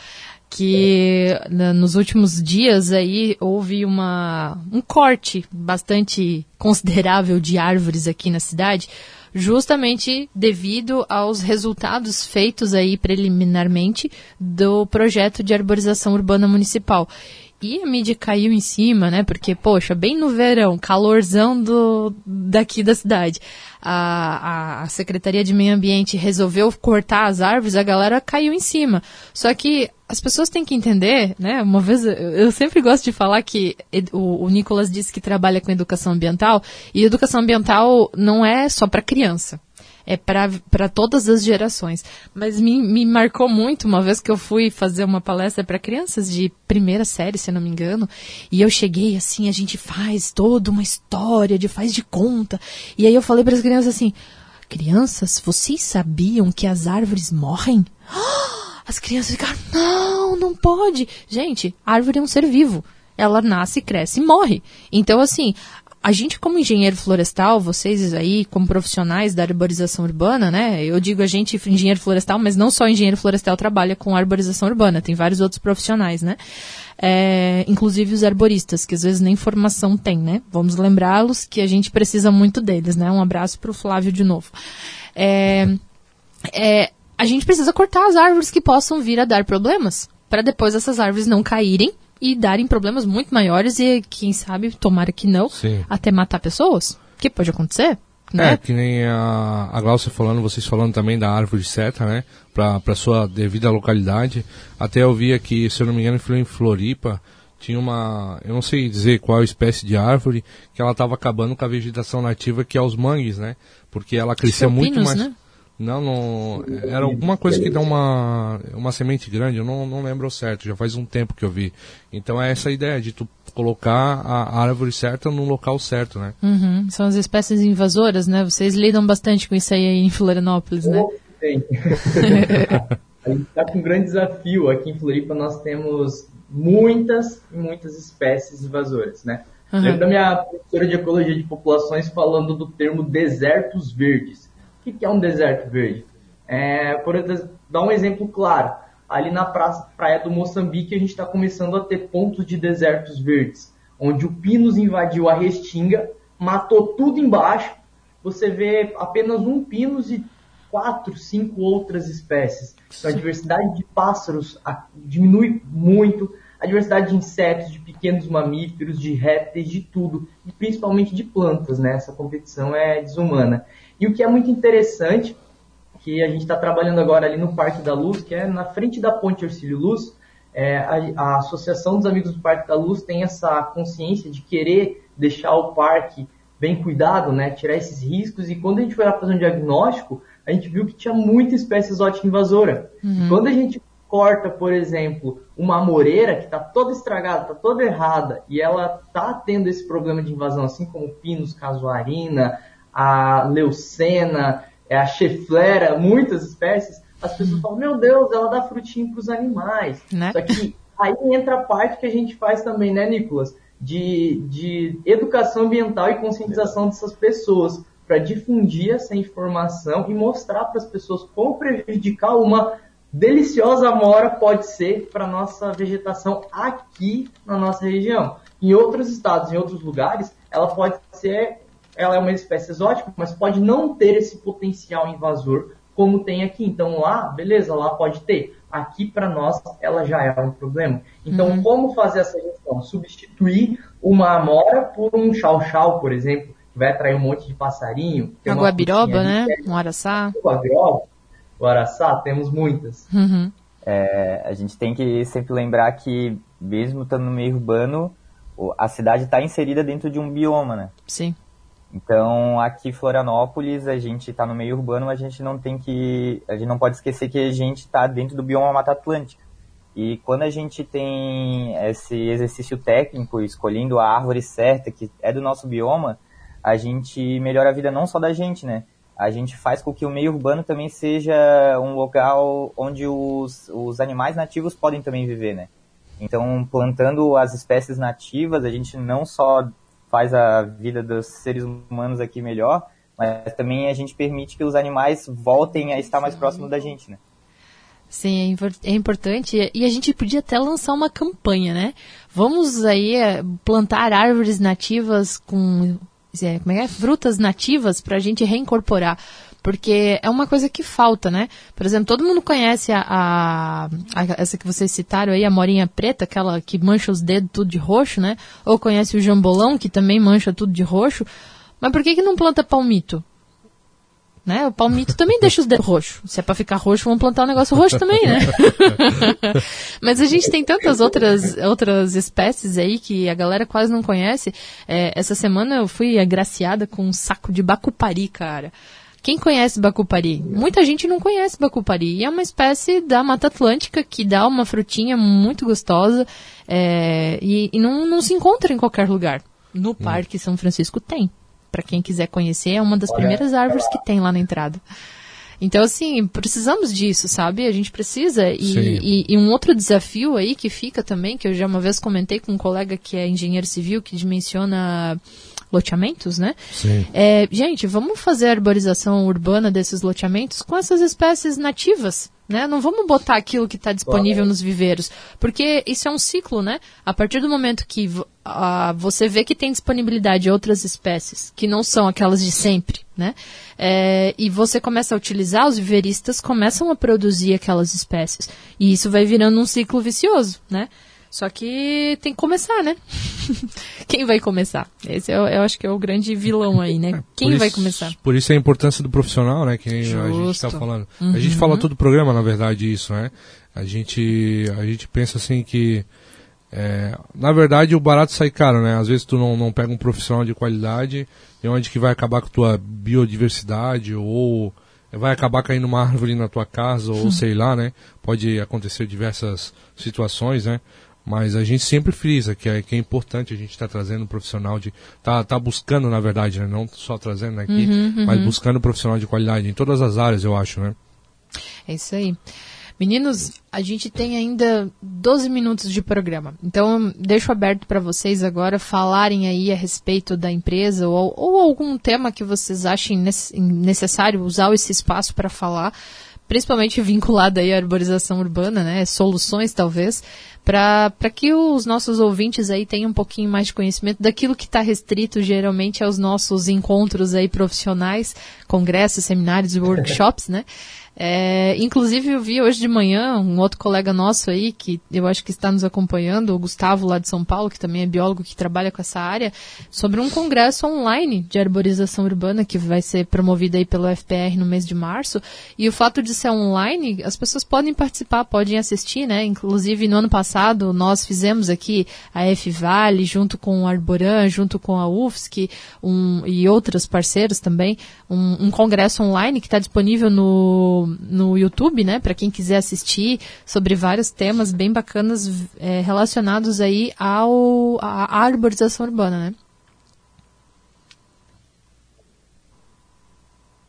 Que na, nos últimos dias aí houve uma, um corte bastante considerável de árvores aqui na cidade, justamente devido aos resultados feitos aí preliminarmente do projeto de arborização urbana municipal. E a mídia caiu em cima, né? Porque, poxa, bem no verão, calorzão do, daqui da cidade. A, a, Secretaria de Meio Ambiente resolveu cortar as árvores, a galera caiu em cima. Só que as pessoas têm que entender, né? Uma vez, eu sempre gosto de falar que o, o Nicolas disse que trabalha com educação ambiental, e educação ambiental não é só para criança é para todas as gerações. Mas me, me marcou muito uma vez que eu fui fazer uma palestra para crianças de primeira série, se não me engano, e eu cheguei assim, a gente faz toda uma história de faz de conta. E aí eu falei para as crianças assim: "Crianças, vocês sabiam que as árvores morrem?" As crianças ficaram: "Não, não pode". Gente, árvore é um ser vivo ela nasce, cresce e morre. Então, assim, a gente como engenheiro florestal, vocês aí como profissionais da arborização urbana, né? Eu digo a gente engenheiro florestal, mas não só engenheiro florestal trabalha com arborização urbana, tem vários outros profissionais, né? É, inclusive os arboristas, que às vezes nem formação tem, né? Vamos lembrá-los que a gente precisa muito deles, né? Um abraço para o Flávio de novo. É, é, a gente precisa cortar as árvores que possam vir a dar problemas, para depois essas árvores não caírem e darem problemas muito maiores e, quem sabe, tomara que não, Sim. até matar pessoas. Que pode acontecer. Né? É, que nem a, a Glaucia falando, vocês falando também da árvore certa, né? Para sua devida localidade. Até eu vi aqui, se eu não me engano, em Floripa, tinha uma, eu não sei dizer qual espécie de árvore, que ela estava acabando com a vegetação nativa, que é os mangues, né? Porque ela crescia muito mais... Né? Não, não. Era alguma coisa que dá uma, uma semente grande, eu não, não lembro certo, já faz um tempo que eu vi. Então é essa ideia de tu colocar a árvore certa no local certo, né? Uhum. São as espécies invasoras, né? Vocês lidam bastante com isso aí em Florianópolis, né? Tem. a gente está com um grande desafio. Aqui em Floripa nós temos muitas e muitas espécies invasoras, né? Uhum. Lembro da minha professora de ecologia de populações falando do termo desertos verdes. O que é um deserto verde? É, por exemplo, dar um exemplo claro. Ali na praça, praia do Moçambique a gente está começando a ter pontos de desertos verdes, onde o Pinus invadiu a restinga, matou tudo embaixo. Você vê apenas um Pinus e quatro, cinco outras espécies. Então a diversidade de pássaros diminui muito, a diversidade de insetos, de pequenos mamíferos, de répteis, de tudo, e principalmente de plantas, né? Essa competição é desumana. E o que é muito interessante, que a gente está trabalhando agora ali no Parque da Luz, que é na frente da Ponte Ercílio Luz, é, a, a Associação dos Amigos do Parque da Luz tem essa consciência de querer deixar o parque bem cuidado, né? Tirar esses riscos, e quando a gente foi lá fazer um diagnóstico, a gente viu que tinha muita espécie exótica invasora. Uhum. Quando a gente corta, por exemplo, uma amoreira que está toda estragada, está toda errada, e ela está tendo esse problema de invasão, assim como o Pinus casuarina, a leucena, é, a cheflera, muitas espécies, as pessoas uhum. falam, meu Deus, ela dá frutinho para os animais. Né? Só que aí entra a parte que a gente faz também, né, Nicolas? De, de educação ambiental e conscientização dessas pessoas para difundir essa informação e mostrar para as pessoas como prejudicar uma deliciosa amora pode ser para nossa vegetação aqui na nossa região. Em outros estados, em outros lugares, ela pode ser, ela é uma espécie exótica, mas pode não ter esse potencial invasor como tem aqui. Então lá, beleza, lá pode ter. Aqui para nós ela já é um problema. Então uhum. como fazer essa gestão? Substituir uma amora por um chau-chau, por exemplo, vai atrair um monte de passarinho. Guabiroba, né? É... Um araçá. Guabiroba, o araçá, temos muitas. Uhum. É, a gente tem que sempre lembrar que, mesmo estando no meio urbano, a cidade está inserida dentro de um bioma, né? Sim. Então, aqui em Florianópolis, a gente está no meio urbano, mas a gente não tem que, a gente não pode esquecer que a gente está dentro do bioma Mata Atlântica. E quando a gente tem esse exercício técnico, escolhendo a árvore certa, que é do nosso bioma, a gente melhora a vida não só da gente, né? A gente faz com que o meio urbano também seja um local onde os, os animais nativos podem também viver, né? Então, plantando as espécies nativas, a gente não só faz a vida dos seres humanos aqui melhor, mas também a gente permite que os animais voltem a estar mais próximos da gente, né? Sim, é, é importante. E a gente podia até lançar uma campanha, né? Vamos aí eh, plantar árvores nativas com é, como é, frutas nativas para a gente reincorporar. Porque é uma coisa que falta, né? Por exemplo, todo mundo conhece a, a, a, essa que vocês citaram aí, a morinha preta, aquela que mancha os dedos tudo de roxo, né? Ou conhece o jambolão, que também mancha tudo de roxo. Mas por que, que não planta palmito? Né? O palmito também deixa os dedos roxos. Se é para ficar roxo, vamos plantar um negócio roxo também, né? Mas a gente tem tantas outras, outras espécies aí que a galera quase não conhece. É, essa semana eu fui agraciada com um saco de bacupari, cara. Quem conhece bacupari? Muita gente não conhece bacupari. E é uma espécie da Mata Atlântica que dá uma frutinha muito gostosa é, e, e não, não se encontra em qualquer lugar. No. Parque São Francisco tem para quem quiser conhecer, é uma das primeiras árvores que tem lá na entrada. Então, assim, precisamos disso, sabe? A gente precisa. E, e, e, um outro desafio aí que fica também, que eu já uma vez comentei com um colega que é engenheiro civil, que dimensiona loteamentos, né? Sim. É, gente, vamos fazer a arborização urbana desses loteamentos com essas espécies nativas, né? Não vamos botar aquilo que está disponível nos viveiros, porque isso é um ciclo, né? A partir do momento que uh, você vê que tem disponibilidade de outras espécies, que não são aquelas de sempre, né? É, e você começa a utilizar, os viveiristas começam a produzir aquelas espécies. E isso vai virando um ciclo vicioso, né? Só que tem que começar, né? Quem vai começar? Esse eu, eu, acho que é o grande vilão aí, né? É, Quem isso, vai começar? Por isso a importância do profissional, né? Que a gente está falando. Uhum. A gente fala todo o programa, na verdade, isso, né? A gente, a gente pensa assim que é, na verdade, o barato sai caro, né? Às vezes tu não, não pega um profissional de qualidade, e onde que vai acabar com a tua biodiversidade ou vai acabar caindo uma árvore na tua casa ou sei lá, né? Pode acontecer diversas situações, né? Mas a gente sempre frisa que é, que é importante a gente estar tá trazendo um profissional de. Tá, tá buscando, na verdade, né? Não só trazendo aqui, uhum, uhum. mas buscando um profissional de qualidade em todas as áreas, eu acho, né? É isso aí. Meninos, a gente tem ainda 12 minutos de programa, então deixo aberto para vocês agora falarem aí a respeito da empresa ou, ou algum tema que vocês achem necessário usar esse espaço para falar, principalmente vinculado aí à arborização urbana, né? Soluções talvez, para que os nossos ouvintes aí tenham um pouquinho mais de conhecimento daquilo que está restrito geralmente aos nossos encontros aí profissionais, congressos, seminários, workshops, né? É, inclusive, eu vi hoje de manhã um outro colega nosso aí, que eu acho que está nos acompanhando, o Gustavo, lá de São Paulo, que também é biólogo que trabalha com essa área, sobre um congresso online de arborização urbana que vai ser promovido aí pelo FPR no mês de março. E o fato de ser online, as pessoas podem participar, podem assistir, né? Inclusive, no ano passado, nós fizemos aqui a F-Vale, junto com o Arboran, junto com a UFSC um, e outros parceiros também, um, um congresso online que está disponível no no, YouTube, né, para quem quiser assistir, sobre vários temas bem bacanas é, relacionados aí ao, à arborização urbana, né?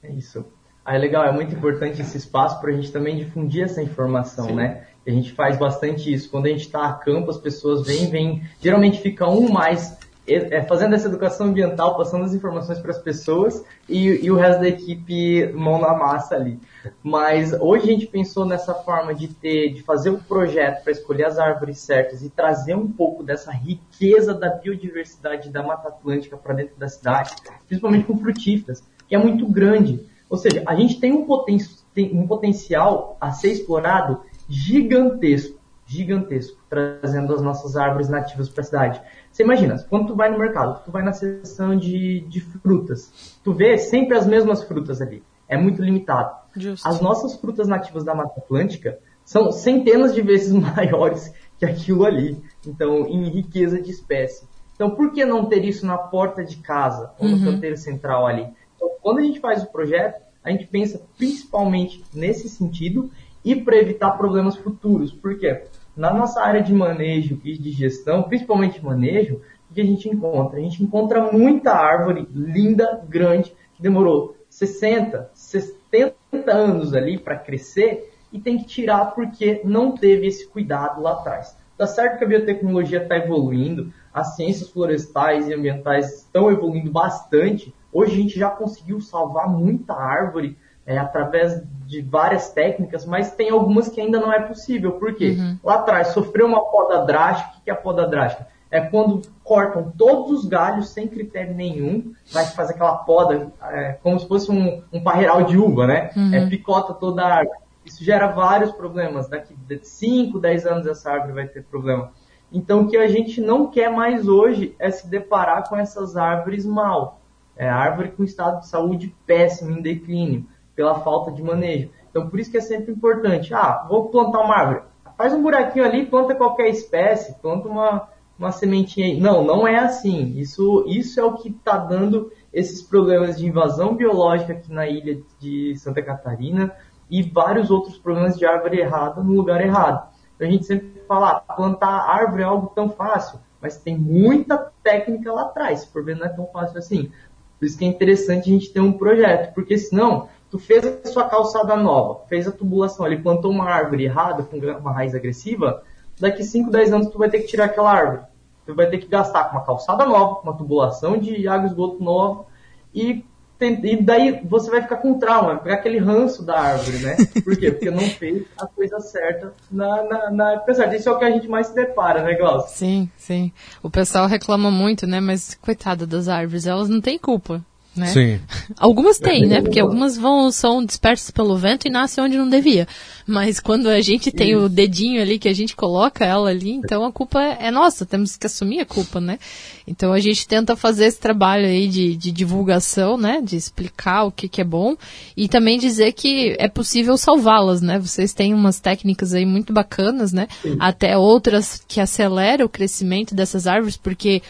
É isso. Ah, é legal, é muito importante esse espaço para a gente também difundir essa informação, Sim. né? A gente faz bastante isso. Quando a gente está a campo, as pessoas vêm, vêm. Geralmente fica um mais é, fazendo essa educação ambiental, passando as informações para as pessoas e, e, o resto da equipe mão na massa ali. Mas hoje a gente pensou nessa forma de ter, de fazer o um projeto para escolher as árvores certas e trazer um pouco dessa riqueza da biodiversidade da Mata Atlântica para dentro da cidade, principalmente com frutíferas, que é muito grande. Ou seja, a gente tem um, poten tem um potencial a ser explorado gigantesco, gigantesco, trazendo as nossas árvores nativas para a cidade. Você imagina, quando tu vai no mercado, tu vai na seção de, de frutas, tu vê sempre as mesmas frutas ali. É muito limitado. Justo. As nossas frutas nativas da Mata Atlântica são centenas de vezes maiores que aquilo ali. Então, em riqueza de espécie. Então, por que não ter isso na porta de casa, ou no uhum. canteiro central ali? Então, quando a gente faz o projeto, a gente pensa principalmente nesse sentido e para evitar problemas futuros. Por quê? Na nossa área de manejo e de gestão, principalmente manejo, o que a gente encontra? A gente encontra muita árvore linda, grande, que demorou 60, 70 anos ali para crescer e tem que tirar porque não teve esse cuidado lá atrás. Tá certo que a biotecnologia está evoluindo, as ciências florestais e ambientais estão evoluindo bastante. Hoje a gente já conseguiu salvar muita árvore é, através de várias técnicas, mas tem algumas que ainda não é possível. Por quê? Uhum. Lá atrás sofreu uma poda drástica. O que é a poda drástica? É quando cortam todos os galhos sem critério nenhum, vai fazer aquela poda é, como se fosse um, um parreiral de uva, né? Uhum. É, picota toda a árvore. Isso gera vários problemas. Daqui de 5, 10 anos essa árvore vai ter problema. Então o que a gente não quer mais hoje é se deparar com essas árvores mal. É árvore com estado de saúde péssimo, em declínio pela falta de manejo. Então, por isso que é sempre importante. Ah, vou plantar uma árvore. Faz um buraquinho ali, planta qualquer espécie, planta uma, uma sementinha aí. Não, não é assim. Isso, isso é o que está dando esses problemas de invasão biológica aqui na ilha de Santa Catarina e vários outros problemas de árvore errada no lugar errado. Então, a gente sempre fala, ah, plantar árvore é algo tão fácil, mas tem muita técnica lá atrás. For ver, não é tão fácil assim. Por isso que é interessante a gente ter um projeto, porque senão tu fez a sua calçada nova, fez a tubulação, ele plantou uma árvore errada, com uma raiz agressiva, daqui 5, 10 anos tu vai ter que tirar aquela árvore. Tu vai ter que gastar com uma calçada nova, uma tubulação de água e esgoto nova, e, e daí você vai ficar com trauma, pegar aquele ranço da árvore, né? Por quê? Porque não fez a coisa certa na, na, na época certa. Isso é o que a gente mais se depara, né, Glaucio? Sim, sim. O pessoal reclama muito, né? Mas coitada das árvores, elas não têm culpa né? Sim. Algumas têm, né? Porque algumas vão, são dispersas pelo vento e nascem onde não devia. Mas quando a gente tem Isso. o dedinho ali que a gente coloca ela ali, então a culpa é nossa, temos que assumir a culpa, né? Então a gente tenta fazer esse trabalho aí de, de divulgação, né? De explicar o que, que é bom e também dizer que é possível salvá-las, né? Vocês têm umas técnicas aí muito bacanas, né? Sim. Até outras que aceleram o crescimento dessas árvores, porque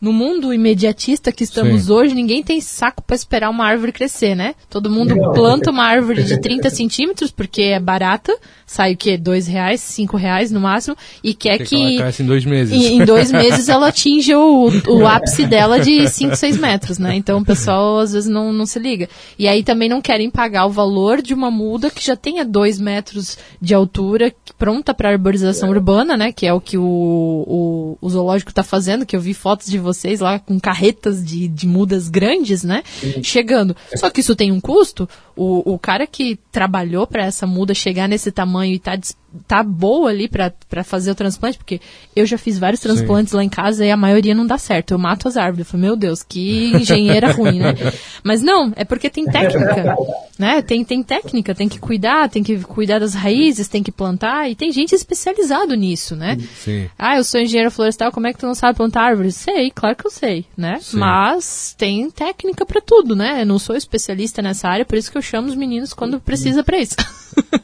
no mundo imediatista que estamos Sim. hoje, ninguém tem saco para esperar uma árvore crescer, né? Todo mundo planta uma árvore de 30 centímetros, porque é barata, sai o quê? Dois reais, cinco reais no máximo, e quer que... que ela em dois meses. Em, em dois meses ela atinja o, o ápice dela de 5, 6 metros, né? Então o pessoal às vezes não, não se liga. E aí também não querem pagar o valor de uma muda que já tenha dois metros de altura, pronta para arborização é. urbana, né? Que é o que o, o, o zoológico está fazendo, que eu vi fotos de vocês lá com carretas de, de mudas grandes, né? Sim. Chegando. Só que isso tem um custo. O, o cara que trabalhou para essa muda chegar nesse tamanho e tá tá boa ali para fazer o transplante, porque eu já fiz vários transplantes Sim. lá em casa e a maioria não dá certo. Eu mato as árvores. Eu falei, meu Deus, que engenheira ruim, né? Mas não, é porque tem técnica, né? Tem, tem técnica, tem que cuidar, tem que cuidar das raízes, tem que plantar, e tem gente especializado nisso, né? Sim. Ah, eu sou engenheiro florestal, como é que tu não sabe plantar árvores? Sei, claro que eu sei, né? Sim. Mas tem técnica para tudo, né? Eu não sou especialista nessa área, por isso que eu chamo os meninos quando precisa para isso.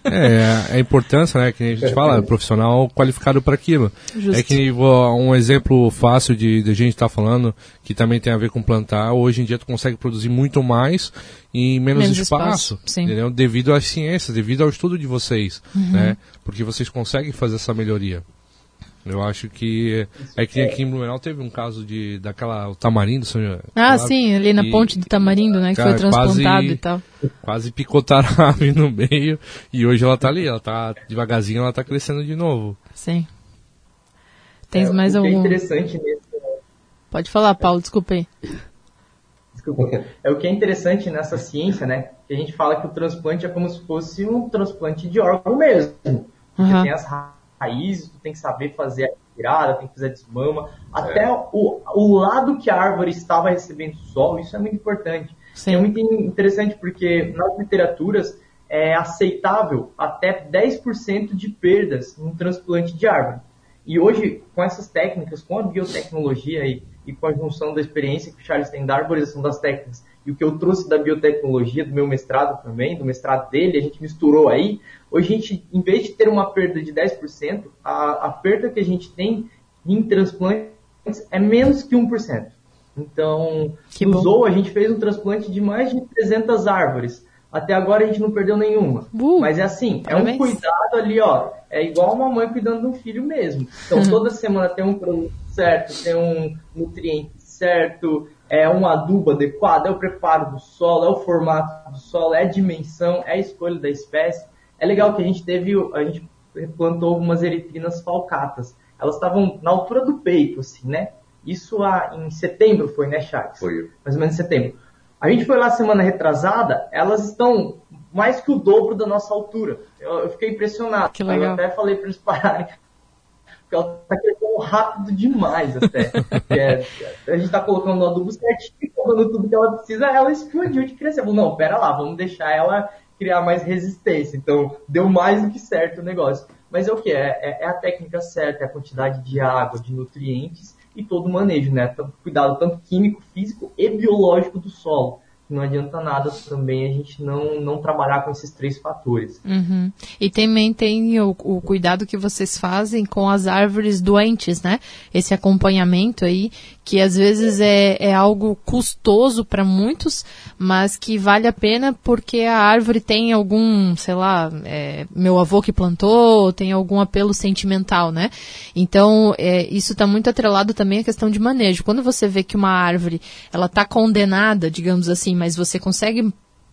É, é, a importância, né, que a gente fala, profissional qualificado para aquilo. Justo. É que um exemplo fácil de, de a gente estar tá falando, que também tem a ver com plantar, hoje em dia tu consegue produzir muito mais em menos, menos espaço, espaço devido às ciências, devido ao estudo de vocês, uhum. né? Porque vocês conseguem fazer essa melhoria. Eu acho que é que aqui em Blumenau teve um caso de daquela o tamarindo, senhor. Ah, sim, ali na e, ponte do tamarindo, né, que cara, foi transplantado quase, e tal. Quase picotaram a ave no meio e hoje ela tá ali, ela tá devagarzinho, ela tá crescendo de novo. Sim. Tens é, mais algum? É interessante nesse... Pode falar, Paulo, desculpa aí. Desculpa. É o que é interessante nessa ciência, né? Que a gente fala que o transplante é como se fosse um transplante de órgão mesmo. Uhum. tem as raízes, tu tem que saber fazer a virada, tem que fazer a desmama, até é. o, o lado que a árvore estava recebendo sol, isso é muito importante. Sim. É muito interessante porque nas literaturas é aceitável até 10% de perdas no transplante de árvore. E hoje, com essas técnicas, com a biotecnologia e, e com a junção da experiência que o Charles tem da arborização das técnicas e o que eu trouxe da biotecnologia, do meu mestrado também, do mestrado dele, a gente misturou aí. Hoje a gente, em vez de ter uma perda de 10%, a, a perda que a gente tem em transplantes é menos que 1%. Então, que no Zoo a gente fez um transplante de mais de 300 árvores. Até agora a gente não perdeu nenhuma. Uh, Mas é assim, é um cuidado ali, ó. É igual uma mãe cuidando de um filho mesmo. Então, uhum. toda semana tem um produto certo, tem um nutriente certo, é um adubo adequado, é o preparo do solo, é o formato do solo, é a dimensão, é a escolha da espécie. É legal que a gente teve, a gente plantou algumas eritrinas falcatas. Elas estavam na altura do peito, assim, né? Isso em setembro foi, né, Charles? Foi. Mais ou menos em setembro. A gente foi lá semana retrasada, elas estão mais que o dobro da nossa altura. Eu, eu fiquei impressionado. Que legal. Eu até falei para eles pararem porque ela está crescendo rápido demais até. é, a gente está colocando no adubo certinho, colocando tudo que ela precisa, ela explodiu de crescer. Falei, não, pera lá, vamos deixar ela criar mais resistência. Então, deu mais do que certo o negócio. Mas é o que? É, é, é, a técnica certa, é a quantidade de água, de nutrientes e todo o manejo, né? Cuidado tanto químico, físico e biológico do solo não adianta nada também a gente não, não trabalhar com esses três fatores. Uhum. E também tem o, o, cuidado que vocês fazem com as árvores doentes, né? Esse acompanhamento aí, que às vezes é, é algo custoso para muitos, mas que vale a pena porque a árvore tem algum, sei lá, é, meu avô que plantou, tem algum apelo sentimental, né? Então, é, isso está muito atrelado também à questão de manejo. Quando você vê que uma árvore, ela está condenada, digamos assim, mas você consegue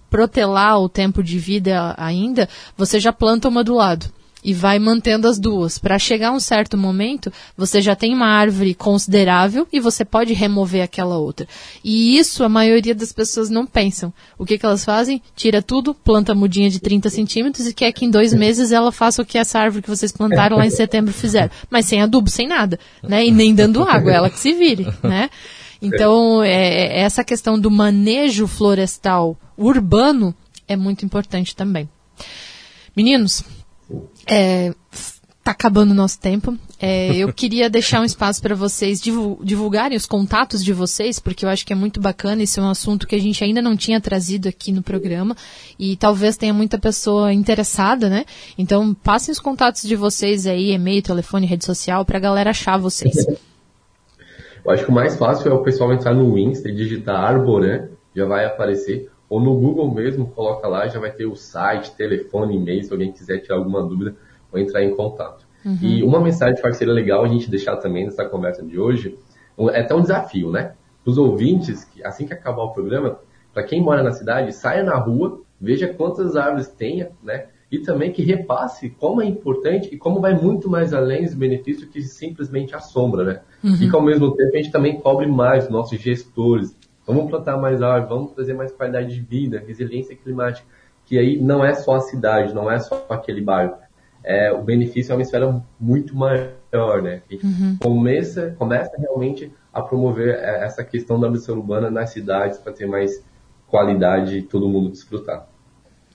protelar o tempo de vida ainda, você já planta uma do lado e vai mantendo as duas. Para chegar a um certo momento, você já tem uma árvore considerável e você pode remover aquela outra. E isso a maioria das pessoas não pensam. O que, que elas fazem? Tira tudo, planta a mudinha de 30 centímetros e quer que em dois meses ela faça o que essa árvore que vocês plantaram lá em setembro fizeram. Mas sem adubo, sem nada. Né? E nem dando água, ela que se vire. Né? Então, é, é, essa questão do manejo florestal urbano é muito importante também. Meninos, é, tá acabando o nosso tempo. É, eu queria deixar um espaço para vocês divulgarem os contatos de vocês, porque eu acho que é muito bacana. Esse é um assunto que a gente ainda não tinha trazido aqui no programa e talvez tenha muita pessoa interessada, né? Então, passem os contatos de vocês aí, e-mail, telefone, rede social, para a galera achar vocês. Eu acho que o mais fácil é o pessoal entrar no Insta e digitar Arboran, já vai aparecer. Ou no Google mesmo, coloca lá, já vai ter o site, telefone, e-mail, se alguém quiser tirar alguma dúvida, ou entrar em contato. Uhum. E uma mensagem que seria legal a gente deixar também nessa conversa de hoje, é até um desafio, né? Os ouvintes, assim que acabar o programa, para quem mora na cidade, saia na rua, veja quantas árvores tenha, né? E também que repasse como é importante e como vai muito mais além dos benefícios que simplesmente a sombra, né? Uhum. E que ao mesmo tempo a gente também cobre mais os nossos gestores. Vamos plantar mais árvores, vamos trazer mais qualidade de vida, resiliência climática. Que aí não é só a cidade, não é só aquele bairro. É, o benefício é uma esfera muito maior, né? Que uhum. começa, começa realmente a promover é, essa questão da missão urbana nas cidades para ter mais qualidade e todo mundo desfrutar.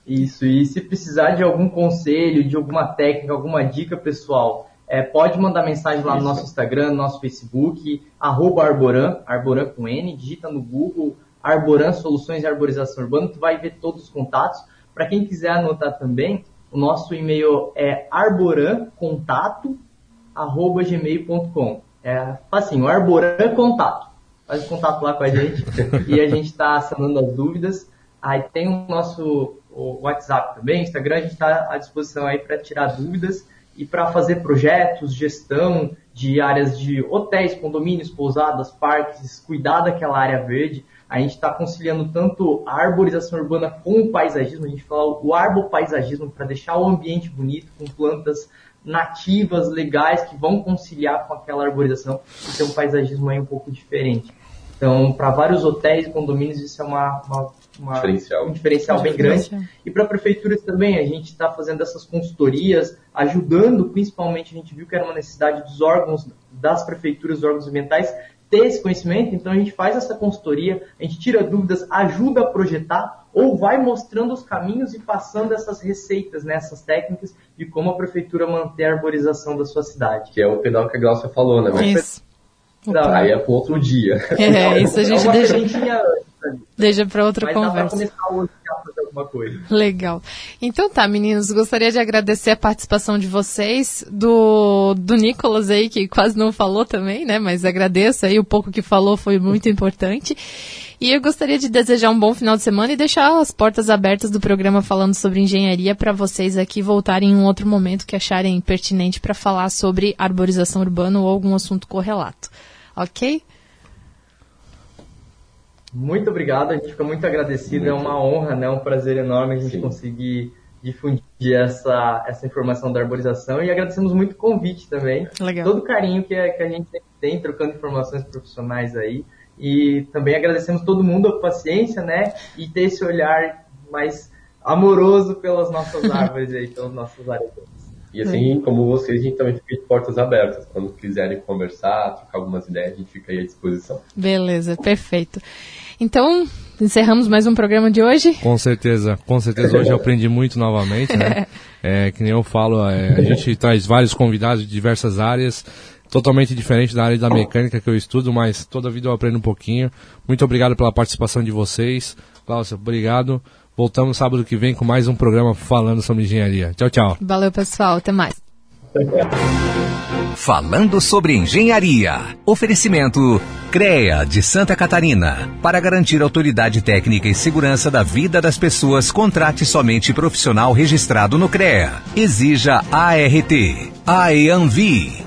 Isso, e se precisar de algum conselho, de alguma técnica, alguma dica pessoal, é, pode mandar mensagem lá no nosso Instagram, no nosso Facebook, arroba Arboran, Arboran com N, digita no Google Arboran Soluções de Arborização Urbana, tu vai ver todos os contatos. Para quem quiser anotar também, o nosso e-mail é arborancontato@gmail.com. É assim, o Arboran Contato. Faz o contato lá com a gente e a gente está sanando as dúvidas. Aí tem o nosso o WhatsApp também, Instagram, a gente está à disposição aí para tirar dúvidas e para fazer projetos, gestão de áreas de hotéis, condomínios, pousadas, parques, cuidar daquela área verde. A gente está conciliando tanto a arborização urbana com o paisagismo, a gente fala o arbopaisagismo para deixar o ambiente bonito, com plantas nativas, legais, que vão conciliar com aquela arborização e ter um paisagismo aí um pouco diferente. Então, para vários hotéis e condomínios, isso é uma, uma, uma diferencial. um diferencial bem grande. E para prefeituras também, a gente está fazendo essas consultorias, ajudando, principalmente, a gente viu que era uma necessidade dos órgãos, das prefeituras, dos órgãos ambientais, ter esse conhecimento, então a gente faz essa consultoria, a gente tira dúvidas, ajuda a projetar ou vai mostrando os caminhos e passando essas receitas, né, essas técnicas de como a prefeitura manter a arborização da sua cidade. Que é o pedal que a Glaucia falou, né? Isso. Não, aí é para outro dia. É, isso a gente é deixa, deixa para outra Mas conversa. Dá pra hoje fazer alguma coisa. Legal. Então tá, meninos, gostaria de agradecer a participação de vocês, do, do Nicolas aí, que quase não falou também, né? Mas agradeço aí, o pouco que falou foi muito importante. E eu gostaria de desejar um bom final de semana e deixar as portas abertas do programa falando sobre engenharia para vocês aqui voltarem em um outro momento que acharem pertinente para falar sobre arborização urbana ou algum assunto correlato. Ok? Muito obrigado, a gente fica muito agradecido, muito. é uma honra, né, um prazer enorme a gente Sim. conseguir difundir essa, essa informação da arborização e agradecemos muito o convite também. Legal. Todo o carinho que, que a gente tem trocando informações profissionais aí. E também agradecemos todo mundo a paciência, né? E ter esse olhar mais amoroso pelas nossas árvores aí, pelas nossas áreas. E assim como vocês, a gente também fica de portas abertas. Quando quiserem conversar, trocar algumas ideias, a gente fica aí à disposição. Beleza, perfeito. Então, encerramos mais um programa de hoje? Com certeza, com certeza. Hoje eu aprendi muito novamente, né? É, que nem eu falo, é, a gente traz vários convidados de diversas áreas, totalmente diferente da área da mecânica que eu estudo, mas toda vida eu aprendo um pouquinho. Muito obrigado pela participação de vocês. Cláudia, obrigado. Voltamos sábado que vem com mais um programa falando sobre engenharia. Tchau, tchau. Valeu, pessoal. Até mais. Falando sobre engenharia. Oferecimento CREA de Santa Catarina. Para garantir autoridade técnica e segurança da vida das pessoas, contrate somente profissional registrado no CREA. Exija ART. AEANVI.